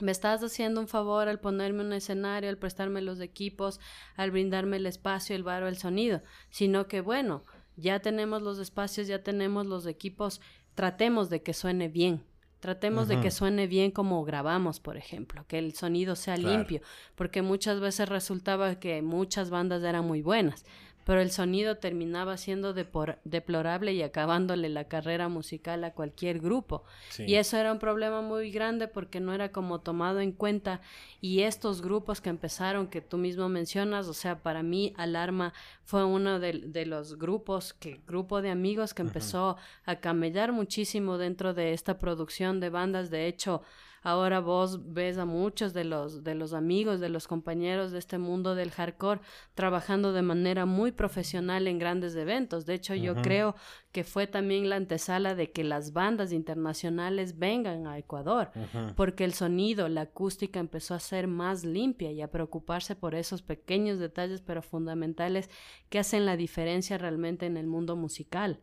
me estás haciendo un favor al ponerme un escenario, al prestarme los equipos, al brindarme el espacio, el bar o el sonido, sino que, bueno, ya tenemos los espacios, ya tenemos los equipos, tratemos de que suene bien. Tratemos de que suene bien como grabamos, por ejemplo, que el sonido sea limpio, porque muchas veces resultaba que muchas bandas eran muy buenas, pero el sonido terminaba siendo deplorable y acabándole la carrera musical a cualquier grupo. Y eso era un problema muy grande porque no era como tomado en cuenta y estos grupos que empezaron, que tú mismo mencionas, o sea, para mí Alarma fue uno de, los grupos, que grupo de amigos que empezó a camellar muchísimo dentro de esta producción de bandas. De hecho, Ahora vos ves a muchos de los, de los amigos, de los compañeros de este mundo del hardcore trabajando de manera muy profesional en grandes eventos. De hecho, yo creo que fue también la antesala de que las bandas internacionales vengan a Ecuador, porque el sonido, la acústica empezó a ser más limpia y a preocuparse por esos pequeños detalles pero fundamentales que hacen la diferencia realmente en el mundo musical.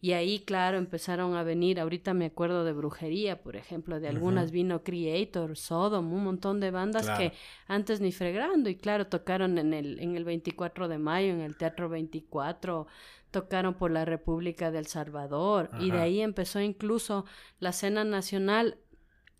Y ahí, claro, empezaron a venir, ahorita me acuerdo de Brujería, por ejemplo, de algunas vino Creator, Sodom, un montón de bandas que antes ni fregando, y claro, tocaron en el, en el 24 de mayo, en el Teatro 24, tocaron por la República del Salvador, y de ahí empezó incluso la escena nacional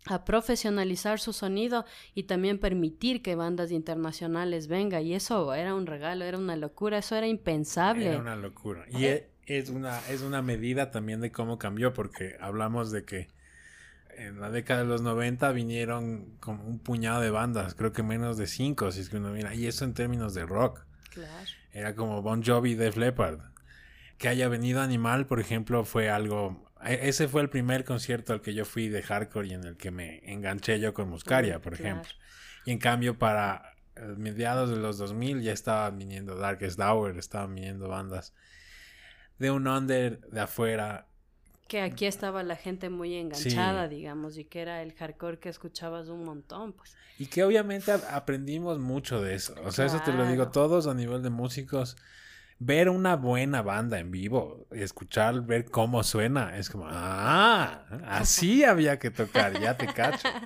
a profesionalizar su sonido y también permitir que bandas internacionales vengan. Y eso era un regalo, era una locura, eso era impensable. Era una locura. Y eh, es una, es una medida también de cómo cambió, porque hablamos de que en la década de los 90 vinieron como un puñado de bandas, creo que menos de cinco, si es que uno mira, y eso en términos de rock. Claro. Era como Bon Jovi de Leppard. Que haya venido Animal, por ejemplo, fue algo... E, ese fue el primer concierto al que yo fui de hardcore y en el que me enganché yo con Muscaria, por ejemplo. Y en cambio, para mediados de los 2000 ya estaban viniendo Darkest Hour, estaban viniendo bandas de un under de afuera. Que aquí estaba la gente muy enganchada, digamos, y que era el hardcore que escuchabas un montón, pues. Y que obviamente aprendimos mucho de eso. O sea, eso te lo digo todos a nivel de músicos ver una buena banda en vivo y escuchar, ver cómo suena, es como, ah, así había que tocar, ya te cacho.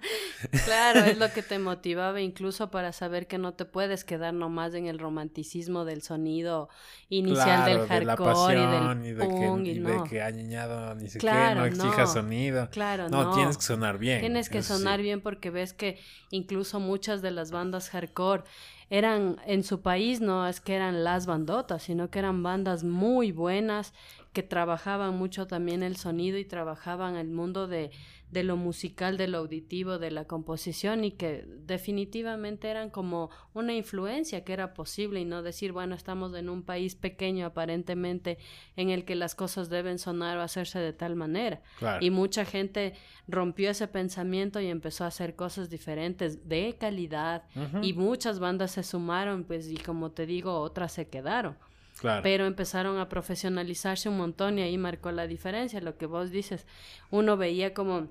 Claro, es lo que te motivaba incluso para saber que no te puedes quedar nomás en el romanticismo del sonido inicial del hardcore y del punk y, de que ha ni sé qué, no exija sonido. Claro, no, no, tienes que sonar bien. Tienes que sonar bien porque ves que incluso muchas de las bandas hardcore eran en su país no es que eran las bandotas, sino que eran bandas muy buenas que trabajaban mucho también el sonido y trabajaban el mundo de, de lo musical, de lo auditivo, de la composición y que definitivamente eran como una influencia que era posible y no decir, bueno, estamos en un país pequeño aparentemente en el que las cosas deben sonar o hacerse de tal manera. Y mucha gente rompió ese pensamiento y empezó a hacer cosas diferentes de calidad y muchas bandas se sumaron, pues y como te digo, otras se quedaron. Pero empezaron a profesionalizarse un montón y ahí marcó la diferencia. Lo que vos dices, uno veía como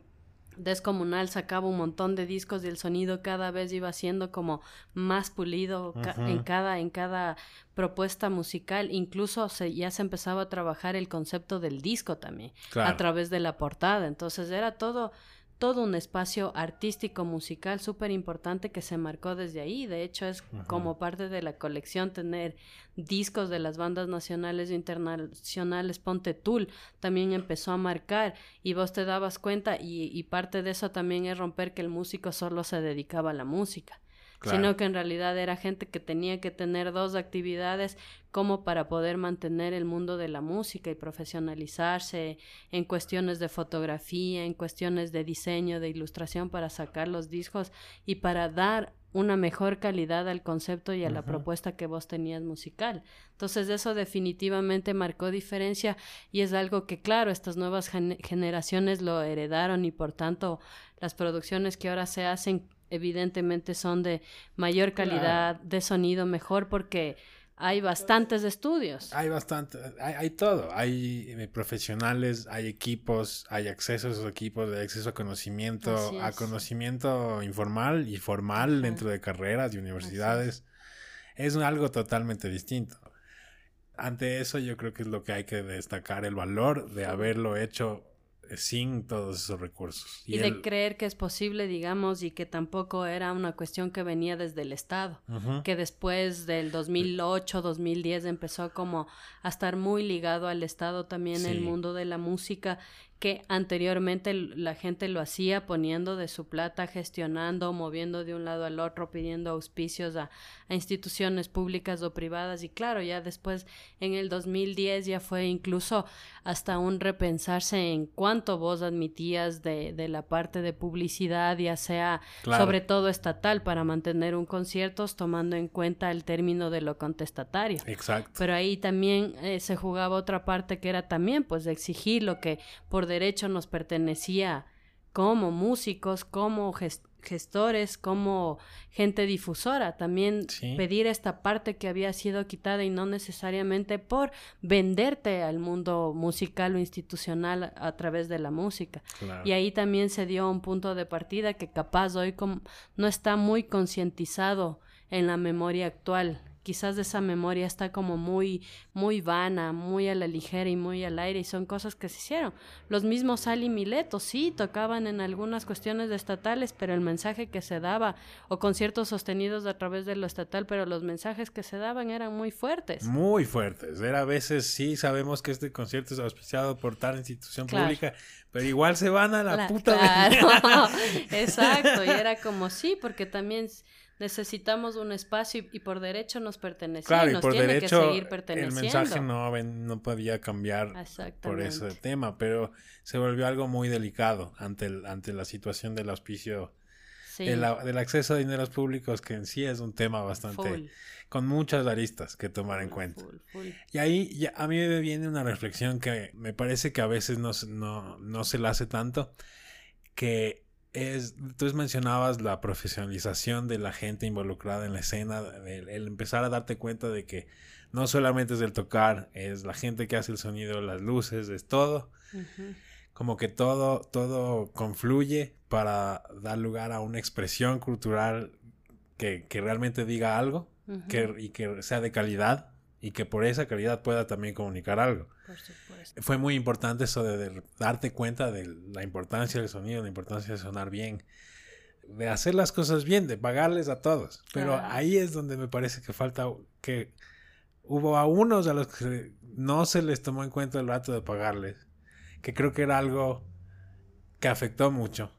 descomunal sacaba un montón de discos y el sonido cada vez iba siendo como más pulido en cada en cada propuesta musical. Incluso se, ya se empezaba a trabajar el concepto del disco también a través de la portada. Entonces era todo todo un espacio artístico musical súper importante que se marcó desde ahí. De hecho, es como parte de la colección tener discos de las bandas nacionales e internacionales. Ponte Tool también empezó a marcar y vos te dabas cuenta y, y parte de eso también es romper que el músico solo se dedicaba a la música sino que en realidad era gente que tenía que tener dos actividades como para poder mantener el mundo de la música y profesionalizarse en cuestiones de fotografía, en cuestiones de diseño, de ilustración para sacar los discos y para dar una mejor calidad al concepto y a la propuesta que vos tenías musical. Entonces eso definitivamente marcó diferencia y es algo que claro, estas nuevas generaciones lo heredaron y por tanto las producciones que ahora se hacen evidentemente son de mayor calidad de sonido mejor porque hay bastantes estudios. Hay bastante, hay, todo. Hay eh, profesionales, hay equipos, hay acceso a esos equipos, hay acceso a conocimiento, a conocimiento informal y formal dentro de carreras y universidades. Es. es algo totalmente distinto. Ante eso yo creo que es lo que hay que destacar, el valor de haberlo hecho sin todos esos recursos. Y, de creer que es posible, digamos, y que tampoco era una cuestión que venía desde el Estado, que después del 2008, 2010 empezó como a estar muy ligado al Estado también el mundo de la música, que anteriormente la gente lo hacía poniendo de su plata, gestionando, moviendo de un lado al otro, pidiendo auspicios a, instituciones públicas o privadas. Y claro, ya después en el 2010 ya fue incluso hasta un repensarse en cuánto vos admitías de, de la parte de publicidad, ya sea sobre todo estatal, para mantener un concierto, tomando en cuenta el término de lo contestatario. Exacto. Pero ahí también eh, se jugaba otra parte que era también pues exigir lo que por derecho nos pertenecía como músicos, como gestores, como gente difusora. También pedir esta parte que había sido quitada y no necesariamente por venderte al mundo musical o institucional a través de la música. Y ahí también se dio un punto de partida que capaz hoy no está muy concientizado en la memoria actual quizás esa memoria está como muy, muy vana, muy a la ligera y muy al aire y son cosas que se hicieron. Los mismos Sally Mileto, sí, tocaban en algunas cuestiones estatales, pero el mensaje que se daba, o conciertos sostenidos a través de lo estatal, pero los mensajes que se daban eran muy fuertes. Muy fuertes. Era a veces, sí, sabemos que este concierto es auspiciado por tal institución pública, pero igual se van a la, puta. Claro. Exacto, y era como sí, porque también necesitamos un espacio y, por derecho nos pertenece claro, y, nos por tiene derecho, que seguir perteneciendo. El mensaje no, no podía cambiar por ese tema, pero se volvió algo muy delicado ante, el, ante la situación del auspicio, del acceso a dineros públicos, que en sí es un tema bastante... con muchas aristas que tomar en cuenta. Y ahí ya, a mí me viene una reflexión que me parece que a veces no, no, no se la hace tanto, que es, tú mencionabas la profesionalización de la gente involucrada en la escena, el, empezar a darte cuenta de que no solamente es el tocar, es la gente que hace el sonido, las luces, es todo. Como que todo, todo confluye para dar lugar a una expresión cultural que, realmente diga algo que, y que sea de calidad y que por esa calidad pueda también comunicar algo. Fue muy importante eso de, darte cuenta de la importancia del sonido, la importancia de sonar bien, de hacer las cosas bien, de pagarles a todos. Pero ahí es donde me parece que falta que hubo a unos a los que no se les tomó en cuenta el rato de pagarles, que creo que era algo que afectó mucho.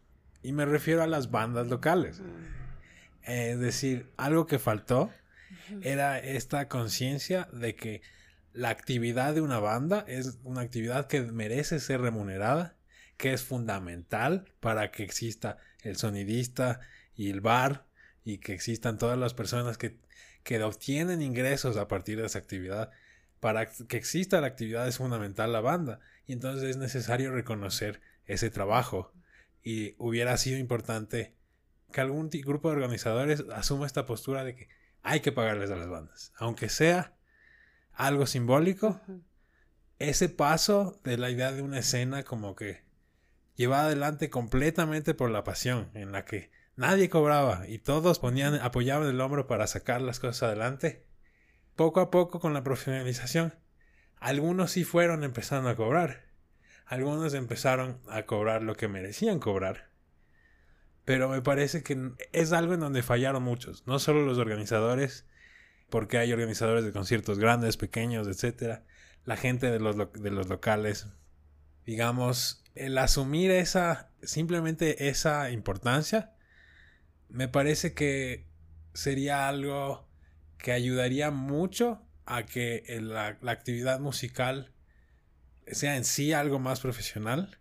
Y me refiero a las bandas locales. es decir, algo que faltó era esta conciencia de que la actividad de una banda es una actividad que merece ser remunerada, que es fundamental para que exista el sonidista y el bar y que existan todas las personas que, que obtienen ingresos a partir de esa actividad. Para que exista la actividad es fundamental la banda y entonces es necesario reconocer ese trabajo y hubiera sido importante que algún grupo de organizadores asuma esta postura de que hay que pagarles a las bandas, aunque sea algo simbólico. Ese paso de la idea de una escena como que llevada adelante completamente por la pasión, en la que nadie cobraba y todos ponían, apoyaban el hombro para sacar las cosas adelante. Poco a poco con la profesionalización, algunos sí fueron empezando a cobrar. Algunos empezaron a cobrar lo que merecían cobrar. Pero me parece que es algo en donde fallaron muchos, no solo los organizadores, porque hay organizadores de conciertos grandes, pequeños, etcétera, la gente de los, de los locales. Digamos, el asumir esa, simplemente esa importancia, me parece que sería algo que ayudaría mucho a que la, la actividad musical sea en sí algo más profesional,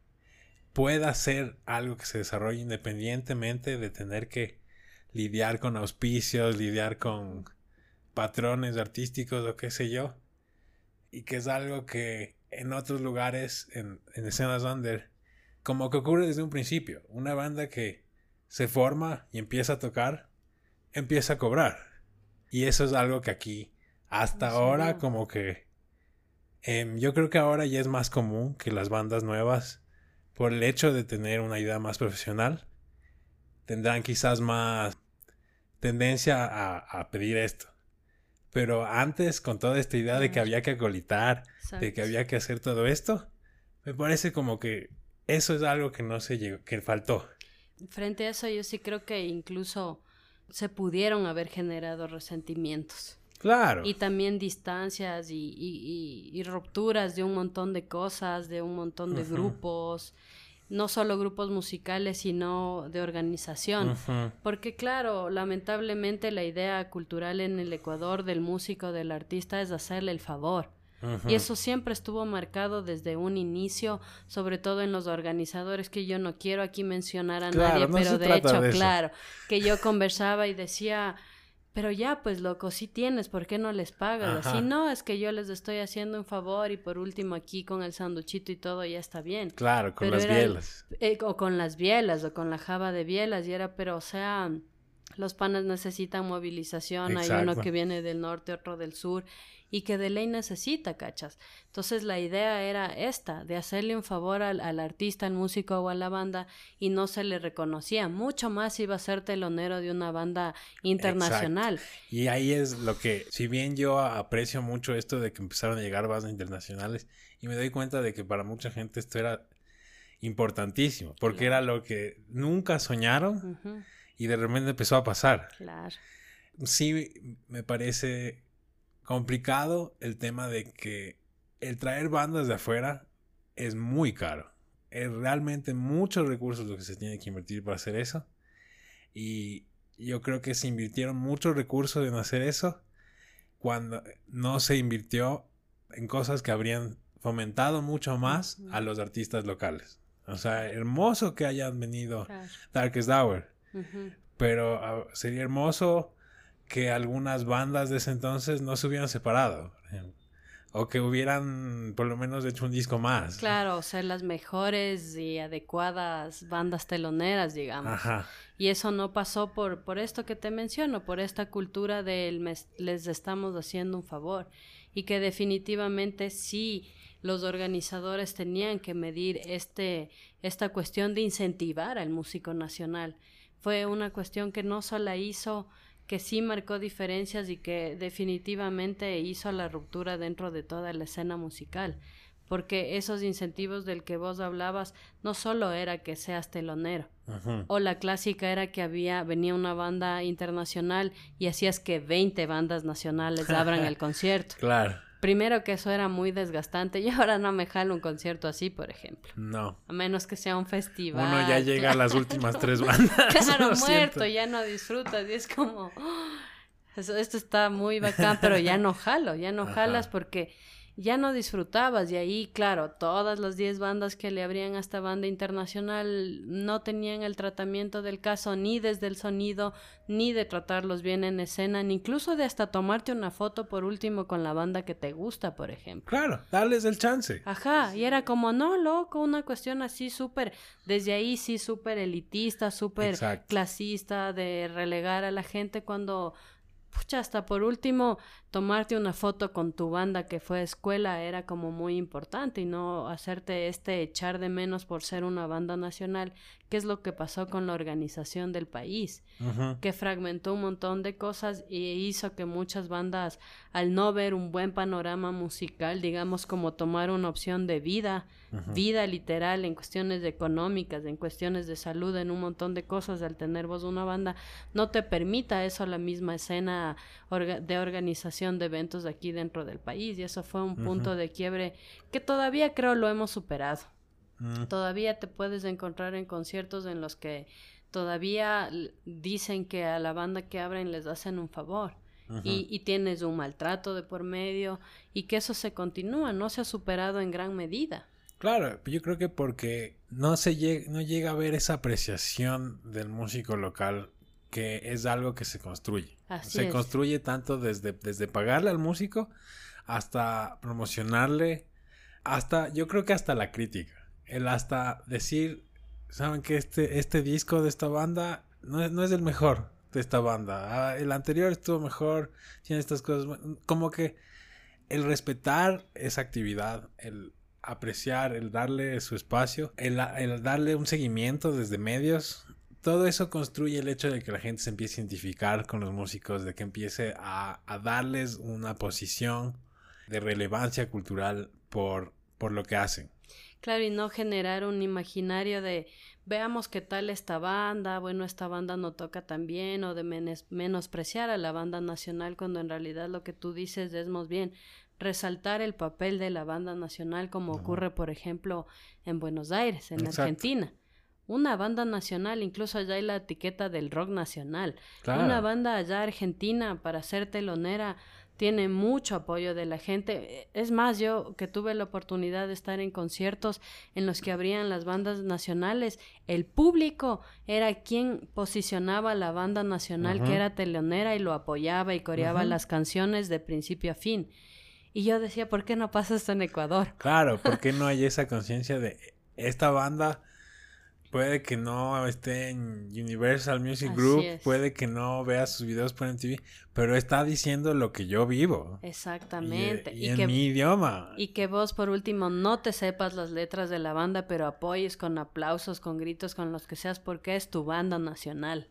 pueda ser algo que se desarrolle independientemente de tener que lidiar con auspicios, lidiar con patrones artísticos o qué sé yo. Y que es algo que en otros lugares, en, escenas under, como que ocurre desde un principio. Una banda que se forma y empieza a tocar, empieza a cobrar. Y eso es algo que aquí, hasta ahora, como que... Em, yo creo que ahora ya es más común que las bandas nuevas, por el hecho de tener una idea más profesional, tendrán quizás más tendencia a pedir esto. Pero antes, con toda esta idea de que había que acolitar, de que había que hacer todo esto, me parece como que eso es algo que no se llegó, que faltó. Frente a eso, yo sí creo que incluso se pudieron haber generado resentimientos. Claro. Y también distancias y, y, y, rupturas de un montón de cosas, de un montón de grupos, no solo grupos musicales, sino de organización. Porque claro, lamentablemente la idea cultural en el Ecuador del músico, del artista, es hacerle el favor. Y eso siempre estuvo marcado desde un inicio, sobre todo en los organizadores, que yo no quiero aquí mencionar a nadie, pero de hecho, claro, que yo conversaba y decía, pero ya, pues loco, sí tienes, ¿por qué no les pagas? Si no, es que yo les estoy haciendo un favor y por último aquí con el sanduchito y todo ya está bien. Claro, con las bielas. Eh, o con las bielas, o con la java de bielas, y era, pero o sea, los panes necesitan movilización, hay uno que viene del norte, otro del sur, y que de ley necesita, ¿cachas? Entonces la idea era esta, de hacerle un favor al, artista, al músico o a la banda y no se le reconocía. Mucho más iba a ser telonero de una banda internacional. Y ahí es lo que, si bien yo aprecio mucho esto de que empezaron a llegar bandas internacionales y me doy cuenta de que para mucha gente esto era importantísimo, porque era lo que nunca soñaron y de repente empezó a pasar. Claro. Sí, me parece complicado el tema de que el traer bandas de afuera es muy caro. Es realmente muchos recursos lo que se tiene que invertir para hacer eso. Y yo creo que se invirtieron muchos recursos en hacer eso cuando no se invirtió en cosas que habrían fomentado mucho más a los artistas locales. O sea, hermoso que hayan venido Darkest Hour. Pero ah, sería hermoso que algunas bandas de ese entonces no se hubieran separado. O que hubieran por lo menos hecho un disco más. Claro, ser las mejores y adecuadas bandas teloneras, digamos. Ajá. Y eso no pasó por, por esto que te menciono, por esta cultura del les estamos haciendo un favor. Y que definitivamente sí los organizadores tenían que medir este, esta cuestión de incentivar al músico nacional. Fue una cuestión que no solo hizo que sí marcó diferencias y que definitivamente hizo la ruptura dentro de toda la escena musical, porque esos incentivos del que vos hablabas no solo era que seas telonero, o la clásica era que había venía una banda internacional y hacías que 20 bandas nacionales abran el concierto. Claro. Primero que eso era muy desgastante y ahora no me jalo un concierto así, por ejemplo. No. A menos que sea un festival. Uno ya llega a las últimas tres bandas. Claro, muerto, ya no disfrutas y es como, esto está muy bacán, pero ya no jalo, ya no jalas porque ya no disfrutabas y ahí, claro, todas las 10 bandas que le abrían a esta banda internacional no tenían el tratamiento del caso ni desde el sonido, ni de tratarlos bien en escena, ni incluso de hasta tomarte una foto por último con la banda que te gusta, por ejemplo. Claro, darles el chance. Ajá, y era como, no, loco, una cuestión así súper, desde ahí sí súper elitista, súper clasista, de relegar a la gente cuando pucha, hasta por último, tomarte una foto con tu banda que fue a escuela era como muy importante y no hacerte este echar de menos por ser una banda nacional, que es lo que pasó con la organización del país, que fragmentó un montón de cosas y hizo que muchas bandas, al no ver un buen panorama musical, digamos como tomar una opción de vida, vida literal en cuestiones económicas, en cuestiones de salud, en un montón de cosas, al tener vos una banda, no te permita eso la misma escena de organización de eventos aquí dentro del país y eso fue un punto de quiebre que todavía creo lo hemos superado. Mm. Todavía te puedes encontrar en conciertos en los que todavía dicen que a la banda que abren les hacen un favor. y, y, tienes un maltrato de por medio y que eso se continúa, no se ha superado en gran medida. Claro, yo creo que porque no se llega, no llega a ver esa apreciación del músico local que es algo que se construye. se construye tanto desde, desde pagarle al músico hasta promocionarle, hasta, yo creo que hasta la crítica. El hasta decir, saben que este, este disco de esta banda no, no es el mejor de esta banda. Ah, el anterior estuvo mejor, tiene estas cosas. Como que el respetar esa actividad, el apreciar, el darle su espacio, el, el darle un seguimiento desde medios, todo eso construye el hecho de que la gente se empiece a identificar con los músicos, de que empiece a, darles una posición de relevancia cultural por, por lo que hacen. Claro, y no generar un imaginario de veamos qué tal esta banda, bueno, esta banda no toca tan bien, o de menospreciar a la banda nacional cuando en realidad lo que tú dices es más bien resaltar el papel de la banda nacional como ocurre, por ejemplo, en Buenos Aires, en Argentina. Una banda nacional, incluso allá hay la etiqueta del rock nacional. Una banda allá argentina para ser telonera tiene mucho apoyo de la gente. Es más, yo que tuve la oportunidad de estar en conciertos en los que abrían las bandas nacionales, el público era quien posicionaba la banda nacional que era telonera y lo apoyaba y coreaba las canciones de principio a fin. Y yo decía, ¿por qué no pasa esto en Ecuador? Claro, ¿por qué no hay esa conciencia de esta banda Puede que no esté en Universal Music Group, puede que no vea sus videos por MTV, pero está diciendo lo que yo vivo. Exactamente. Y, en mi idioma. Y que vos, por último, no te sepas las letras de la banda, pero apoyes con aplausos, con gritos, con los que seas, porque es tu banda nacional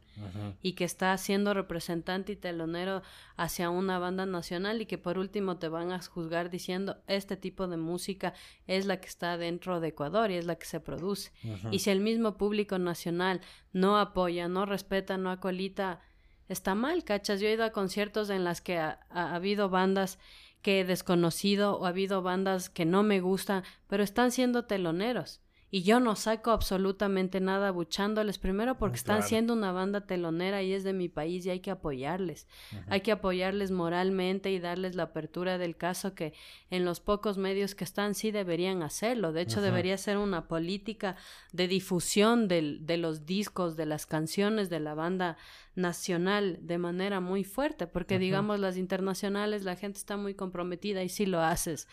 y que está siendo representante y telonero hacia una banda nacional y que por último te van a juzgar diciendo este tipo de música es la que está dentro de Ecuador y es la que se produce. Y si el mismo público nacional no apoya, no respeta, no acolita, está mal, cachas. Yo he ido a conciertos en las que ha habido bandas que he desconocido o ha habido bandas que no me gustan, pero están siendo teloneros y yo no saco absolutamente nada buchándoles, primero porque están siendo una banda telonera y es de mi país y hay que apoyarles. Hay que apoyarles moralmente y darles la apertura del caso que en los pocos medios que están sí deberían hacerlo. De hecho, debería ser una política de difusión del, de los discos, de las canciones de la banda nacional de manera muy fuerte, porque digamos las internacionales la gente está muy comprometida y sí lo haces.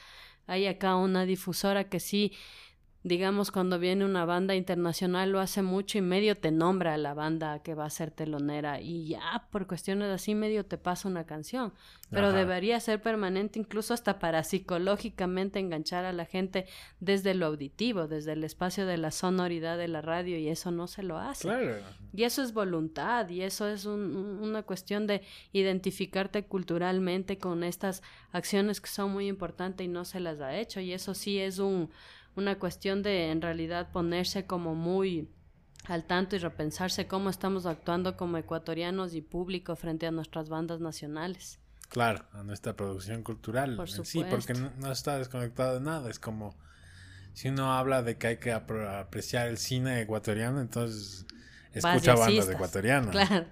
Hay acá una difusora que sí digamos, cuando viene una banda internacional lo hace mucho y medio te nombra a la banda que va a ser telonera y ya por cuestiones así medio te pasa una canción. Pero debería ser permanente incluso hasta para psicológicamente enganchar a la gente desde lo auditivo, desde el espacio de la sonoridad de la radio y eso no se lo hace. Y eso es voluntad y eso es una cuestión de identificarte culturalmente con estas acciones que son muy importantes y no se las ha hecho y eso sí es un una cuestión de en realidad ponerse como muy al tanto y repensarse cómo estamos actuando como ecuatorianos y público frente a nuestras bandas nacionales. Claro, a nuestra producción cultural. sí, porque no, está desconectado de nada. Es como si uno habla de que hay que apreciar el cine ecuatoriano, entonces escucha bandas ecuatorianas. Claro.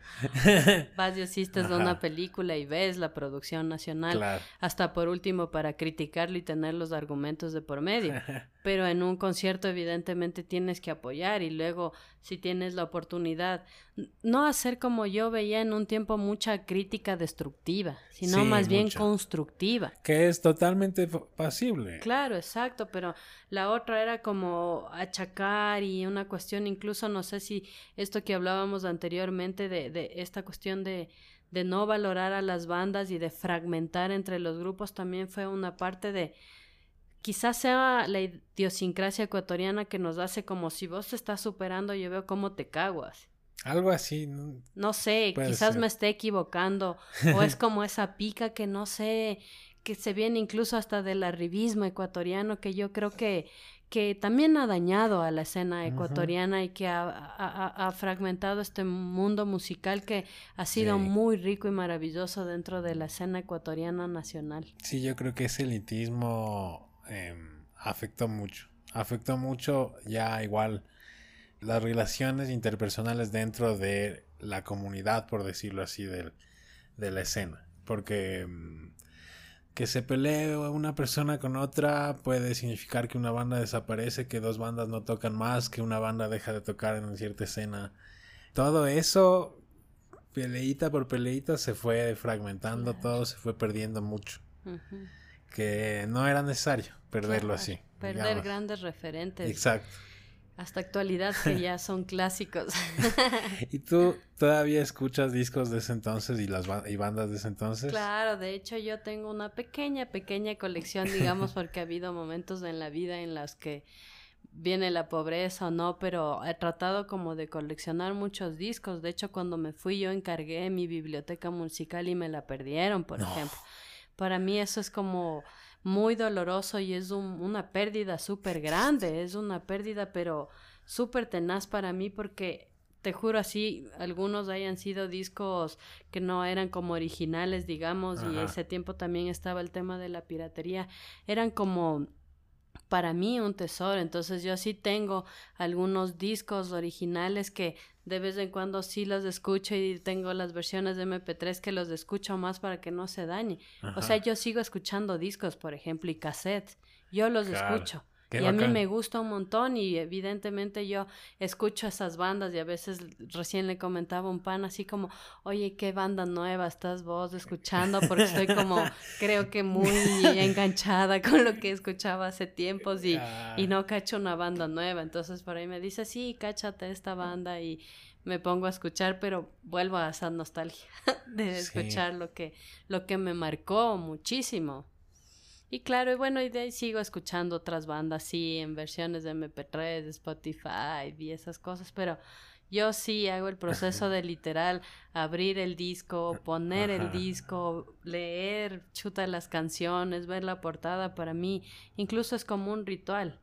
Vas y asistes a una película y ves la producción nacional. Hasta por último para criticarlo y tener los argumentos de por medio. Pero en un concierto evidentemente tienes que apoyar y luego si tienes la oportunidad, no hacer como yo veía en un tiempo mucha crítica destructiva, sino más bien constructiva. Que es totalmente pasible. Claro, exacto, pero la otra era como achacar y una cuestión, incluso no sé si esto que hablábamos anteriormente de, de esta cuestión de, de no valorar a las bandas y de fragmentar entre los grupos también fue una parte de quizás sea la idiosincrasia ecuatoriana que nos hace como si vos te estás superando, yo veo cómo te caguas. Algo así. No, sé, quizás me esté equivocando. o es como esa pica que no sé, que se viene incluso hasta del arribismo ecuatoriano, que yo creo que, que también ha dañado a la escena ecuatoriana y que ha, fragmentado este mundo musical que ha sido muy rico y maravilloso dentro de la escena ecuatoriana nacional. Sí, yo creo que ese elitismo eh, afectó mucho. Afectó mucho ya igual las relaciones interpersonales dentro de la comunidad, por decirlo así, de, de la escena. Porque em, que se pelee una persona con otra puede significar que una banda desaparece, que dos bandas no tocan más, que una banda deja de tocar en cierta escena. Todo eso, peleita por peleita, se fue fragmentando, todo se fue perdiendo mucho que no era necesario perderlo así. Perder grandes referentes. Exacto. Hasta actualidad que ya son clásicos. ¿Y tú todavía escuchas discos de ese entonces y las y bandas de ese entonces? Claro, de hecho yo tengo una pequeña, pequeña colección, digamos, porque ha habido momentos en la vida en los que viene la pobreza o no, pero he tratado como de coleccionar muchos discos. De hecho, cuando me fui yo encargué mi biblioteca musical y me la perdieron, por ejemplo. Para mí eso es como muy doloroso y es una pérdida súper grande, es una pérdida, pero súper tenaz para mí porque te juro así, algunos hayan sido discos que no eran como originales, digamos, y ese tiempo también estaba el tema de la piratería, eran como para mí un tesoro. Entonces yo sí tengo algunos discos originales que de vez en cuando sí los escucho y tengo las versiones de MP3 que los escucho más para que no se dañe. O sea, yo sigo escuchando discos, por ejemplo, y cassettes. Yo los escucho y a mí me gusta un montón y evidentemente yo escucho esas bandas y a veces recién le comentaba un pan así como, oye, ¿qué banda nueva estás vos escuchando? Porque estoy como, creo que muy enganchada con lo que escuchaba hace tiempos y, y no cacho una banda nueva. Entonces por ahí me dice, sí, cáchate esta banda y me pongo a escuchar, pero vuelvo a esa nostalgia de escuchar lo que, lo que me marcó muchísimo. Y claro, y bueno, y de ahí sigo escuchando otras bandas, sí, en versiones de MP3, de Spotify y esas cosas, pero yo sí hago el proceso de literal abrir el disco, poner el disco, leer, chuta las canciones, ver la portada, para mí incluso es como un ritual.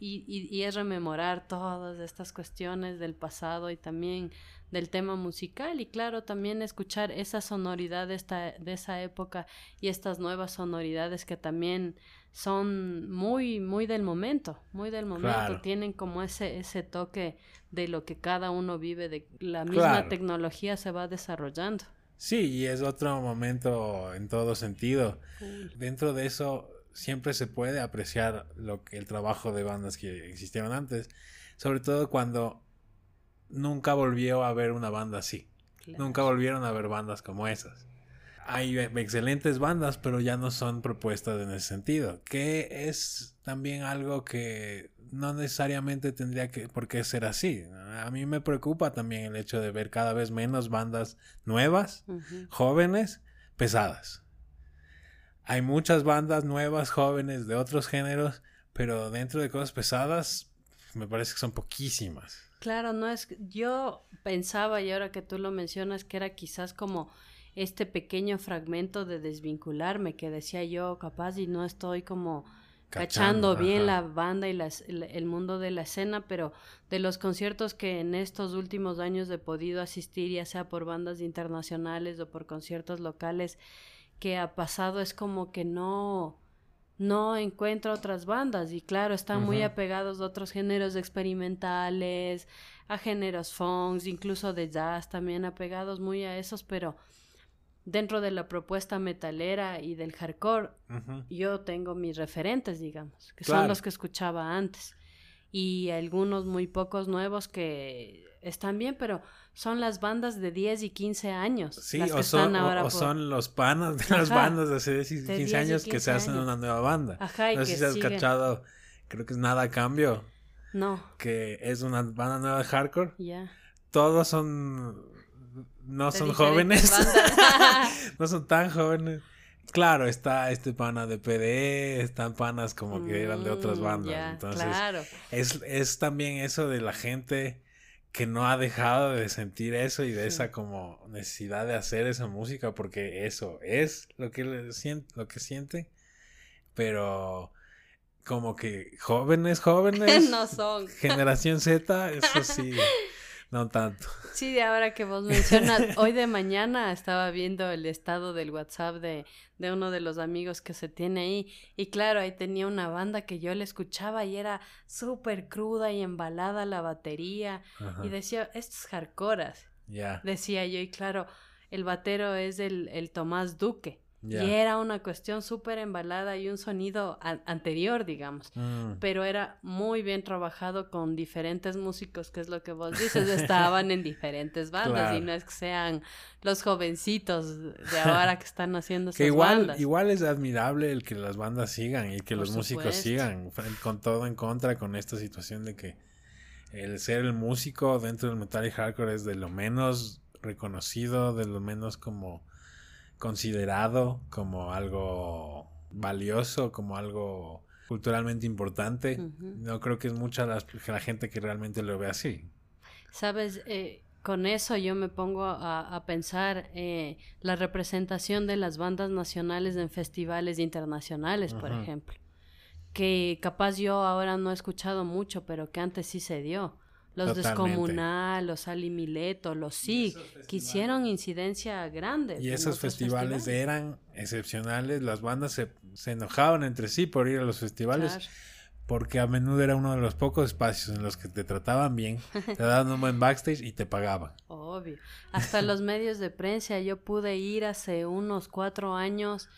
Y, y, y, es rememorar todas estas cuestiones del pasado y también del tema musical y claro también escuchar esa sonoridad de, esta, de esa época y estas nuevas sonoridades que también son muy muy del momento muy del momento. Tienen como ese ese toque de lo que cada uno vive de la misma tecnología se va desarrollando. Sí y es otro momento en todo sentido. Dentro de eso siempre se puede apreciar lo que el trabajo de bandas que existieron antes sobre todo cuando nunca volvió a ver una banda así. Nunca volvieron a ver bandas como esas. Hay excelentes bandas, pero ya no son propuestas en ese sentido. Que es también algo que no necesariamente tendría que por qué ser así. A mí me preocupa también el hecho de ver cada vez menos bandas nuevas, jóvenes, pesadas. Hay muchas bandas nuevas, jóvenes, de otros géneros, pero dentro de cosas pesadas, me parece que son poquísimas. Claro, no es. Yo pensaba, y ahora que tú lo mencionas, que era quizás como este pequeño fragmento de desvincularme que decía yo, capaz, y no estoy como cachando, bien la banda y el, mundo de la escena, pero de los conciertos que en estos últimos años he podido asistir, ya sea por bandas internacionales o por conciertos locales, que ha pasado es como que no no encuentro otras bandas y claro, están muy apegados a otros géneros experimentales, a géneros funk, incluso de jazz, también apegados muy a esos, pero dentro de la propuesta metalera y del hardcore, yo tengo mis referentes, digamos, que son los que escuchaba antes y algunos muy pocos nuevos que están bien, pero son las bandas de 10 y 15 años. Sí, o, son, son los panas de las bandas de hace 10 y 15 años que se hacen una nueva banda. Ajá, y no sé si has cachado, creo que es Nada Cambio. No. Que es una banda nueva de hardcore. Ya. Todos son. No son jóvenes. no son tan jóvenes. Claro, está este pana de PD, están panas como que eran de otras mm, bandas. Entonces, claro. es, es también eso de la gente que no ha dejado de sentir eso y de esa como necesidad de hacer esa música porque eso es lo que siente, lo que siente, pero como que jóvenes, jóvenes, no son. Generación Z, eso sí. No tanto. Sí, de ahora que vos mencionas, hoy de mañana estaba viendo el estado del WhatsApp de, de uno de los amigos que se tiene ahí. Y claro, ahí tenía una banda que yo le escuchaba y era súper cruda y embalada la batería. Y decía, estos hardcoras. Ya. Decía yo, y claro, el batero es el, el Tomás Duque. Y era una cuestión súper embalada y un sonido anterior, digamos. Mm. Pero era muy bien trabajado con diferentes músicos, que es lo que vos dices, estaban en diferentes bandas y no es que sean los jovencitos de ahora que están haciendo sus que igual, Igual es admirable el que las bandas sigan y que los músicos sigan, con todo en contra con esta situación de que el ser el músico dentro del metal y hardcore es de lo menos reconocido, de lo menos como considerado como algo valioso, como algo culturalmente importante. No creo que es mucha la, la, gente que realmente lo ve así. Sabes, eh, con eso yo me pongo a, pensar eh, la representación de las bandas nacionales en festivales internacionales, por ejemplo que capaz yo ahora no he escuchado mucho, pero que antes sí se dio. Los Descomunal, los Ali Mileto, los SIG, que hicieron incidencia grande. Y esos festivales, eran excepcionales, las bandas se, enojaban entre sí por ir a los festivales. Porque a menudo era uno de los pocos espacios en los que te trataban bien, te daban un buen backstage y te pagaban. Obvio. Hasta los medios de prensa, yo pude ir hace unos cuatro años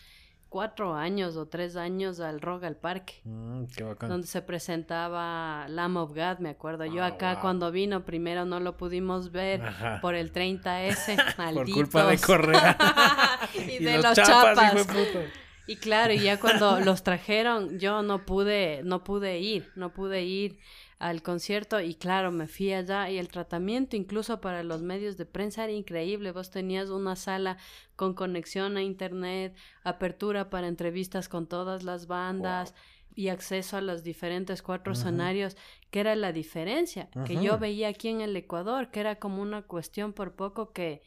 cuatro años o tres años al Rock al Parque. Mm, qué bacán. Donde se presentaba Lamb of God, me acuerdo. Yo ah, acá cuando vino primero no lo pudimos ver por el 30S, por culpa de Correa. y, de los, chapas. Y claro, y ya cuando los trajeron, yo no pude, no pude ir, no pude ir al concierto y claro, me fui allá y el tratamiento incluso para los medios de prensa era increíble. Vos tenías una sala con conexión a internet, apertura para entrevistas con todas las bandas. y acceso a los diferentes cuatro escenarios, que era la diferencia que yo veía aquí en el Ecuador, que era como una cuestión por poco que,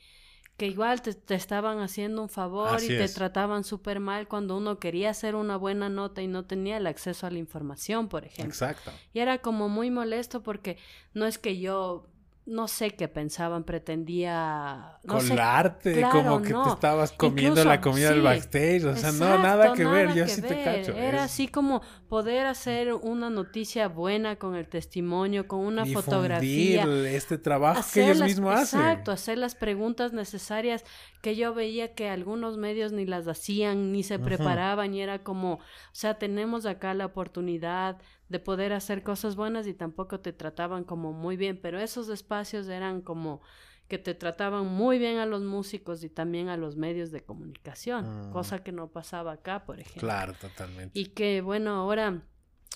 que igual te, estaban haciendo un favor y te trataban súper mal cuando uno quería hacer una buena nota y no tenía el acceso a la información, por ejemplo. Exacto. Y era como muy molesto porque no es que yo no sé qué pensaban, pretendía... No Colarte, como que te estabas comiendo la comida del backstage, o sea, no, nada que ver, yo sí te cacho. Era así como poder hacer una noticia buena con el testimonio, con una fotografía. este trabajo que ellos mismos hacen. Exacto, hacer las preguntas necesarias que yo veía que algunos medios ni las hacían, ni se preparaban, y era como, o sea, tenemos acá la oportunidad de poder hacer cosas buenas y tampoco te trataban como muy bien, pero esos espacios eran como que te trataban muy bien a los músicos y también a los medios de comunicación, mm. cosa que no pasaba acá, por ejemplo. Claro, totalmente. Y que bueno, ahora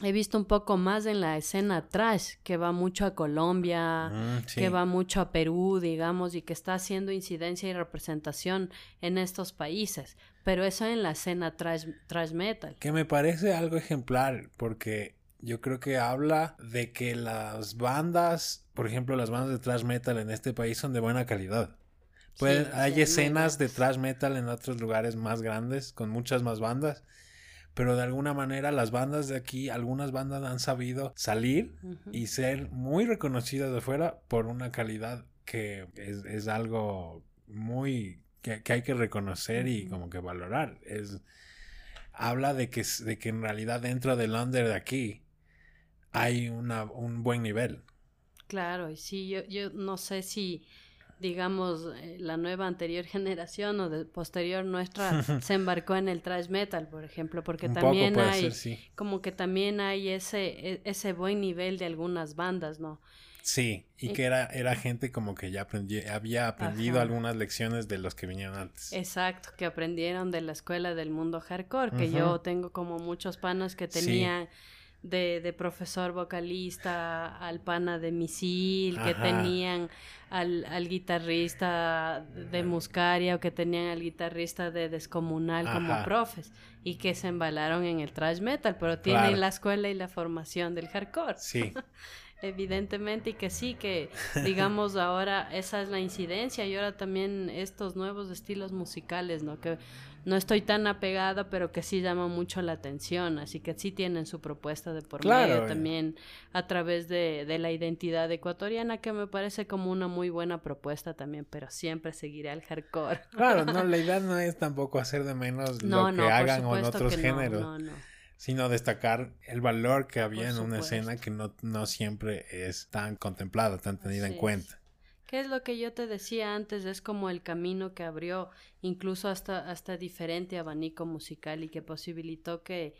he visto un poco más en la escena trash, que va mucho a Colombia, mm, que va mucho a Perú, digamos, y que está haciendo incidencia y representación en estos países. Pero eso en la escena trash, trash metal. Que me parece algo ejemplar, porque yo creo que habla de que las bandas, por ejemplo, las bandas de thrash metal en este país son de buena calidad. hay escenas de thrash metal en otros lugares más grandes, con muchas más bandas, pero de alguna manera las bandas de aquí, algunas bandas han sabido salir y ser muy reconocidas de fuera por una calidad que es, algo muy que, hay que reconocer y como que valorar. Es habla de que, de que en realidad dentro del under de aquí hay una, un buen nivel. Claro, y sí, yo, yo no sé si, digamos, eh, la nueva anterior generación o de posterior nuestra se embarcó en el thrash metal, por ejemplo, porque también hay, como que también hay ese, e, ese buen nivel de algunas bandas, ¿no? Sí, y que era, era gente como que ya aprendí, había aprendido algunas lecciones de los que vinieron antes. Exacto, que aprendieron de la escuela del mundo hardcore, que yo tengo como muchos panos que tenían de, de, profesor vocalista al pana de misil, que tenían al, al, guitarrista de Muscaria o que tenían al guitarrista de Descomunal como profes y que se embalaron en el thrash metal, pero tienen la escuela y la formación del hardcore. Sí. Evidentemente y que sí, que digamos ahora esa es la incidencia y ahora también estos nuevos estilos musicales, ¿no? Que no estoy tan apegada, pero que sí llama mucho la atención, así que sí tienen su propuesta de por medio también a través de, de, la identidad ecuatoriana, que me parece como una muy buena propuesta también, pero siempre seguiré al hardcore. Claro, no, la idea no es tampoco hacer de menos lo que hagan en otros géneros. sino destacar el valor que había en una escena que no, no siempre es tan contemplada, tan tenida en cuenta. ¿Qué es lo que yo te decía antes? Es como el camino que abrió incluso hasta, hasta diferente abanico musical y que posibilitó que,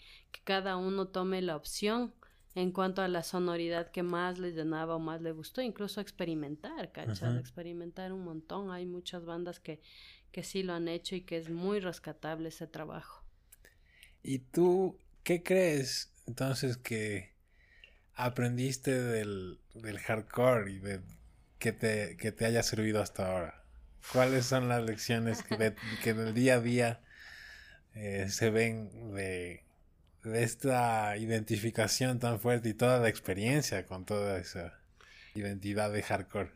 cada uno tome la opción en cuanto a la sonoridad que más le llenaba o más le gustó, incluso experimentar, ¿cachai? Experimentar un montón. Hay muchas bandas que, que sí lo han hecho y que es muy rescatable ese trabajo. ¿Y tú qué crees entonces que aprendiste del, del hardcore y de que te, que te haya servido hasta ahora? ¿Cuáles son las lecciones que, que en el día a día eh, se ven de, de, esta identificación tan fuerte y toda la experiencia con toda esa identidad de hardcore?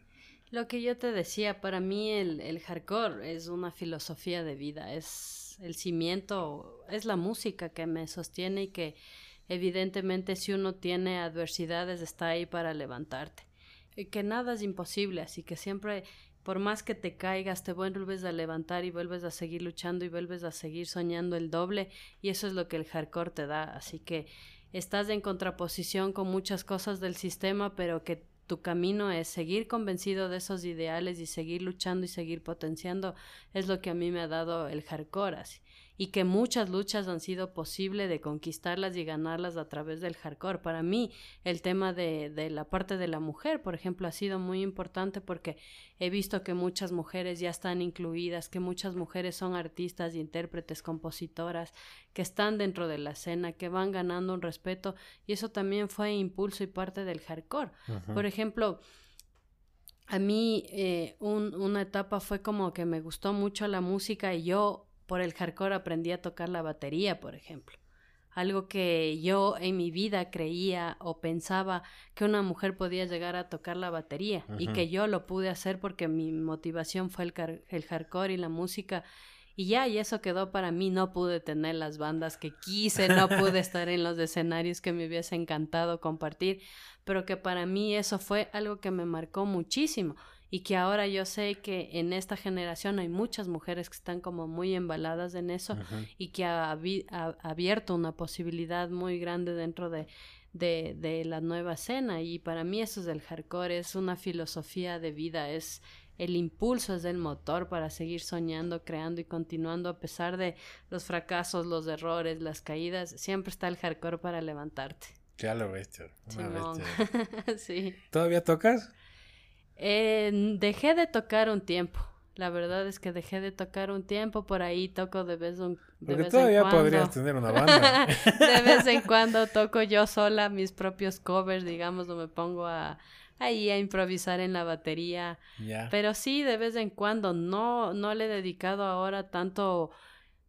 Lo que yo te decía, para mí el, el hardcore es una filosofía de vida, es el cimiento, es la música que me sostiene y que evidentemente si uno tiene adversidades está ahí para levantarte. Y que nada es imposible, así que siempre por más que te caigas, te vuelves a levantar y vuelves a seguir luchando y vuelves a seguir soñando el doble y eso es lo que el hardcore te da, así que estás en contraposición con muchas cosas del sistema, pero que tu camino es seguir convencido de esos ideales y seguir luchando y seguir potenciando, es lo que a mí me ha dado el hardcore. Así y que muchas luchas han sido posible de conquistarlas y ganarlas a través del hardcore. Para mí, el tema de, de, la parte de la mujer, por ejemplo, ha sido muy importante porque he visto que muchas mujeres ya están incluidas, que muchas mujeres son artistas, intérpretes, compositoras, que están dentro de la escena, que van ganando un respeto y eso también fue impulso y parte del hardcore. Por ejemplo, a mí eh, un, una etapa fue como que me gustó mucho la música y yo por el hardcore aprendí a tocar la batería, por ejemplo. Algo que yo en mi vida creía o pensaba que una mujer podía llegar a tocar la batería y que yo lo pude hacer porque mi motivación fue el, el hardcore y la música y ya, y eso quedó para mí. No pude tener las bandas que quise, no pude estar en los escenarios que me hubiese encantado compartir, pero que para mí eso fue algo que me marcó muchísimo y que ahora yo sé que en esta generación hay muchas mujeres que están como muy embaladas en eso y que ha, abierto una posibilidad muy grande dentro de, de, de, la nueva escena y para mí eso es el hardcore, es una filosofía de vida, es el impulso, es el motor para seguir soñando, creando y continuando a pesar de los fracasos, los errores, las caídas, siempre está el hardcore para levantarte. Ya lo ves, sí. ¿Todavía tocas? Eh, dejé de tocar un tiempo. La verdad es que dejé de tocar un tiempo, por ahí toco de vez, un, de Porque todavía podrías tener una banda. de vez en cuando toco yo sola mis propios covers, digamos, o me pongo a ahí a improvisar en la batería. Pero sí, de vez en cuando, no, no le he dedicado ahora tanto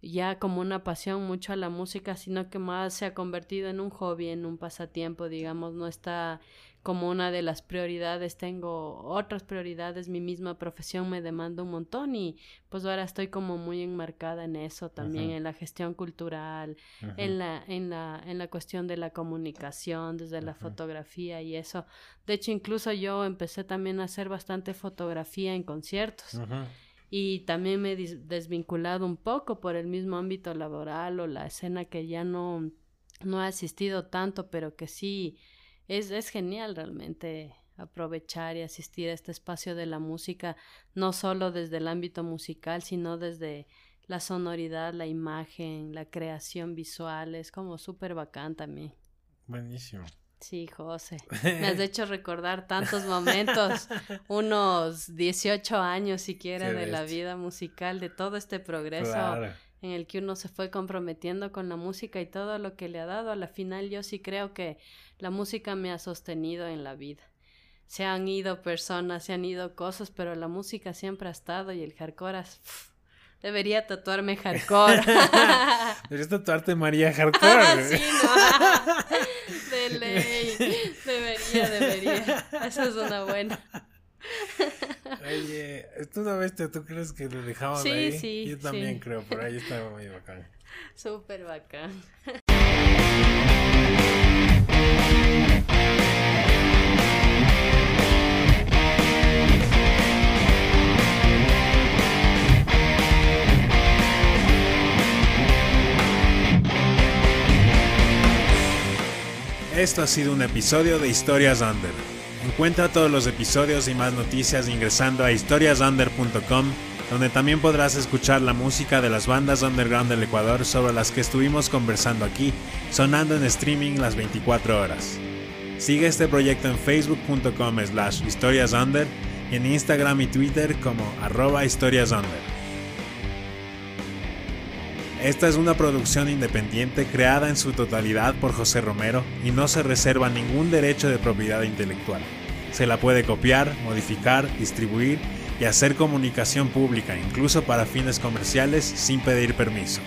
ya como una pasión mucho a la música, sino que más se ha convertido en un hobby, en un pasatiempo, digamos, no está como una de las prioridades, tengo otras prioridades, mi misma profesión me demanda un montón y pues ahora estoy como muy enmarcada en eso también, en la gestión cultural, en la, en la, en la cuestión de la comunicación, desde la fotografía y eso. De hecho, incluso yo empecé también a hacer bastante fotografía en conciertos. Y también me he desvinculado un poco por el mismo ámbito laboral o la escena que ya no, no he asistido tanto, pero que sí es, es genial realmente aprovechar y asistir a este espacio de la música, no solo desde el ámbito musical, sino desde la sonoridad, la imagen, la creación visual, es como súper bacán también. Buenísimo. Sí, José. Me has hecho recordar tantos momentos, unos 18 años siquiera de la vida musical, de todo este progreso en el que uno se fue comprometiendo con la música y todo lo que le ha dado. A la final yo sí creo que la música me ha sostenido en la vida. Se han ido personas, se han ido cosas, pero la música siempre ha estado y el hardcore Debería tatuarme hardcore. Deberías tatuarte María Hardcore. sí, no. De ley. Debería, debería. Esa es una buena. Oye, ¿tú una vez te, tú crees que lo dejaban sí, ahí? Sí, Yo también creo, por ahí estaba muy bacán. Súper bacán. Esto ha sido un episodio de Historias Under. Encuentra todos los episodios y más noticias ingresando a historiasunder.com, donde también podrás escuchar la música de las bandas underground del Ecuador sobre las que estuvimos conversando aquí, sonando en streaming las 24 horas. Sigue este proyecto en facebook.com slash historiasunder y en Instagram y Twitter como arroba historiasunder. Esta es una producción independiente creada en su totalidad por José Romero y no se reserva ningún derecho de propiedad intelectual. Se la puede copiar, modificar, distribuir y hacer comunicación pública, incluso para fines comerciales, sin pedir permiso.